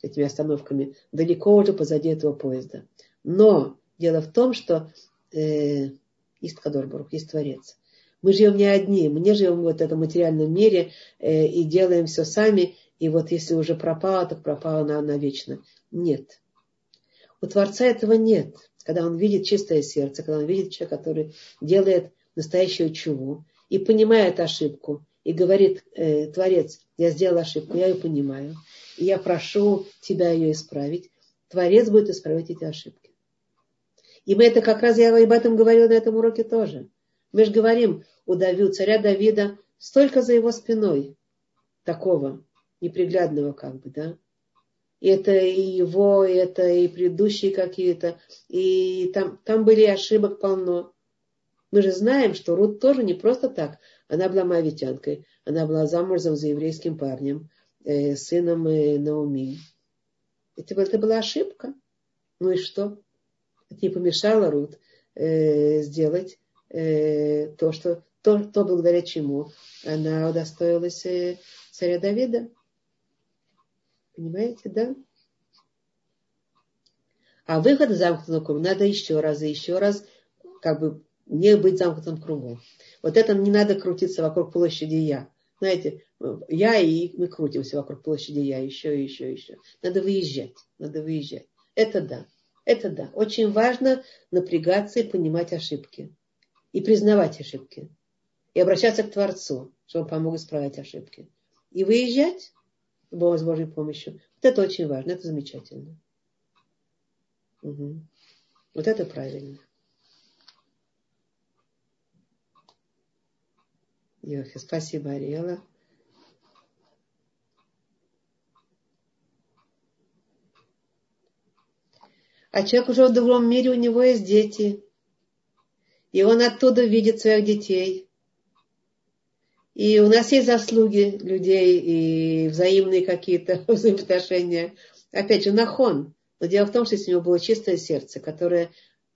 этими остановками, далеко уже позади этого поезда. Но дело в том, что э, есть Кадорбурух, есть Творец. Мы живем не одни, мы не живем в этом материальном мире э, и делаем все сами, и вот если уже пропало, так пропало на, навечно. Нет. У Творца этого нет. Когда он видит чистое сердце, когда он видит человека, который делает настоящую чуву и понимает ошибку, и говорит, э, Творец, я сделал ошибку, я ее понимаю, и я прошу тебя ее исправить, Творец будет исправить эти ошибки. И мы это как раз, я об этом говорила на этом уроке тоже. Мы же говорим, у, Давида, царя Давида столько за его спиной такого неприглядного как бы, да. И это и его, это и предыдущие какие-то, и там, там были ошибок полно. Мы же знаем, что Рут тоже не просто так. Она была мавитянкой, она была замужем за еврейским парнем, э, сыном э, Науми. Это, это была ошибка. Ну и что? Это не помешало Рут э, сделать э, то, что, то, то, благодаря чему она удостоилась э, царя Давида. Понимаете, да? А выход из замкнутого круга надо еще раз и еще раз как бы не быть замкнутым кругом. Вот это не надо крутиться вокруг площади Я. Знаете, я и мы крутимся вокруг площади Я еще, еще, еще. Надо выезжать, надо выезжать. Это да, это да. Очень важно напрягаться и понимать ошибки. И признавать ошибки. И обращаться к Творцу, чтобы он помог исправить ошибки. И выезжать с Божьей помощью. Вот это очень важно, это замечательно. Угу. Вот это правильно. Йохи, спасибо, Ариэла. А человек уже в другом мире, у него есть дети. И он оттуда видит своих детей. И у нас есть заслуги людей и взаимные какие-то взаимоотношения. Опять же, нахон. Но дело в том, что если у него было чистое сердце, которое...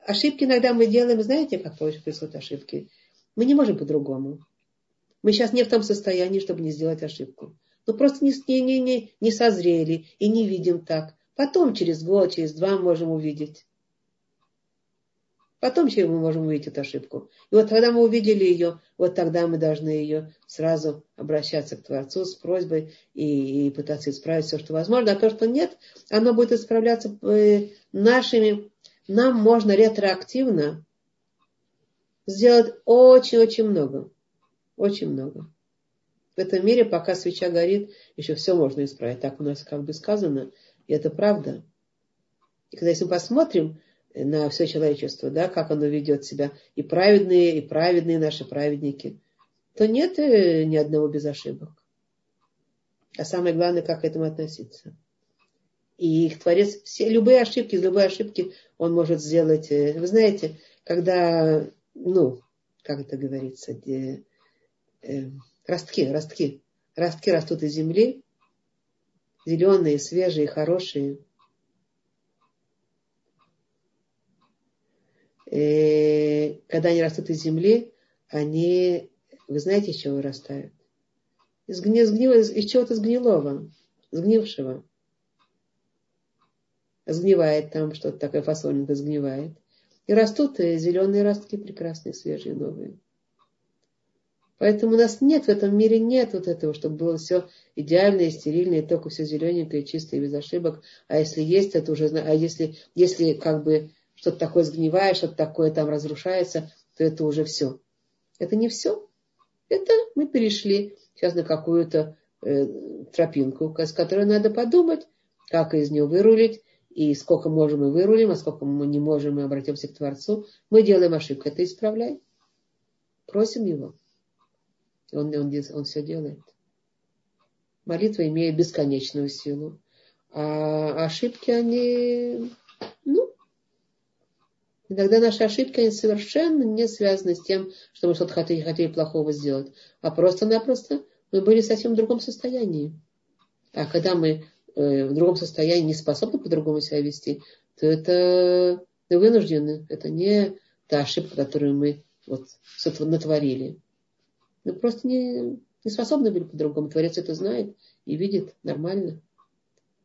Ошибки иногда мы делаем, знаете, как происходят ошибки? Мы не можем по-другому. Мы сейчас не в том состоянии, чтобы не сделать ошибку. Ну, просто не, не, не, не созрели и не видим так. Потом, через год, через два можем увидеть. Потом через мы можем увидеть эту ошибку. И вот когда мы увидели ее, вот тогда мы должны ее сразу обращаться к Творцу с просьбой и, и пытаться исправить все, что возможно. А то, что нет, оно будет исправляться э, нашими. Нам можно ретроактивно сделать очень-очень много. Очень много. В этом мире, пока свеча горит, еще все можно исправить. Так у нас как бы сказано, и это правда. И когда если мы посмотрим на все человечество, да, как оно ведет себя, и праведные, и праведные наши праведники, то нет э, ни одного без ошибок. А самое главное, как к этому относиться. И их Творец, все, любые ошибки, любые ошибки он может сделать. Э, вы знаете, когда, ну, как это говорится, э, ростки, ростки, ростки растут из земли, зеленые, свежие, хорошие. И э, когда они растут из земли, они, вы знаете, из чего вырастают? Из, гни, из, из чего-то сгнилого, сгнившего. Сгнивает там что-то такое, фасольненько сгнивает. И растут и зеленые ростки прекрасные, свежие, новые. Поэтому у нас нет в этом мире нет вот этого, чтобы было все идеальное, стерильное, только все зелененькое, чистое, без ошибок. А если есть, это уже, а если, если как бы что-то такое сгнивает, что-то такое там разрушается, то это уже все. Это не все. Это мы перешли сейчас на какую-то э, тропинку, с которой надо подумать, как из нее вырулить, и сколько можем мы вырулим, а сколько мы не можем, мы обратимся к Творцу. Мы делаем ошибку, это исправляй. Просим его. Он, он, он все делает. Молитва имеет бесконечную силу. А ошибки, они, ну, иногда наши ошибки, совершенно не связаны с тем, что мы что-то хотели, хотели плохого сделать, а просто-напросто мы были совсем в другом состоянии. А когда мы э, в другом состоянии не способны по-другому себя вести, то это вынуждены. Это не та ошибка, которую мы вот натворили. Мы просто не, не способны были по-другому. Творец это знает и видит нормально.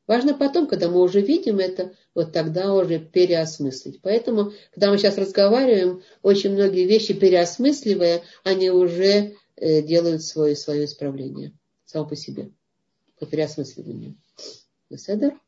Важно потом, когда мы уже видим это, вот тогда уже переосмыслить. Поэтому, когда мы сейчас разговариваем, очень многие вещи переосмысливая, они уже э, делают свое, свое исправление само по себе. По переосмысливанию. Беседер?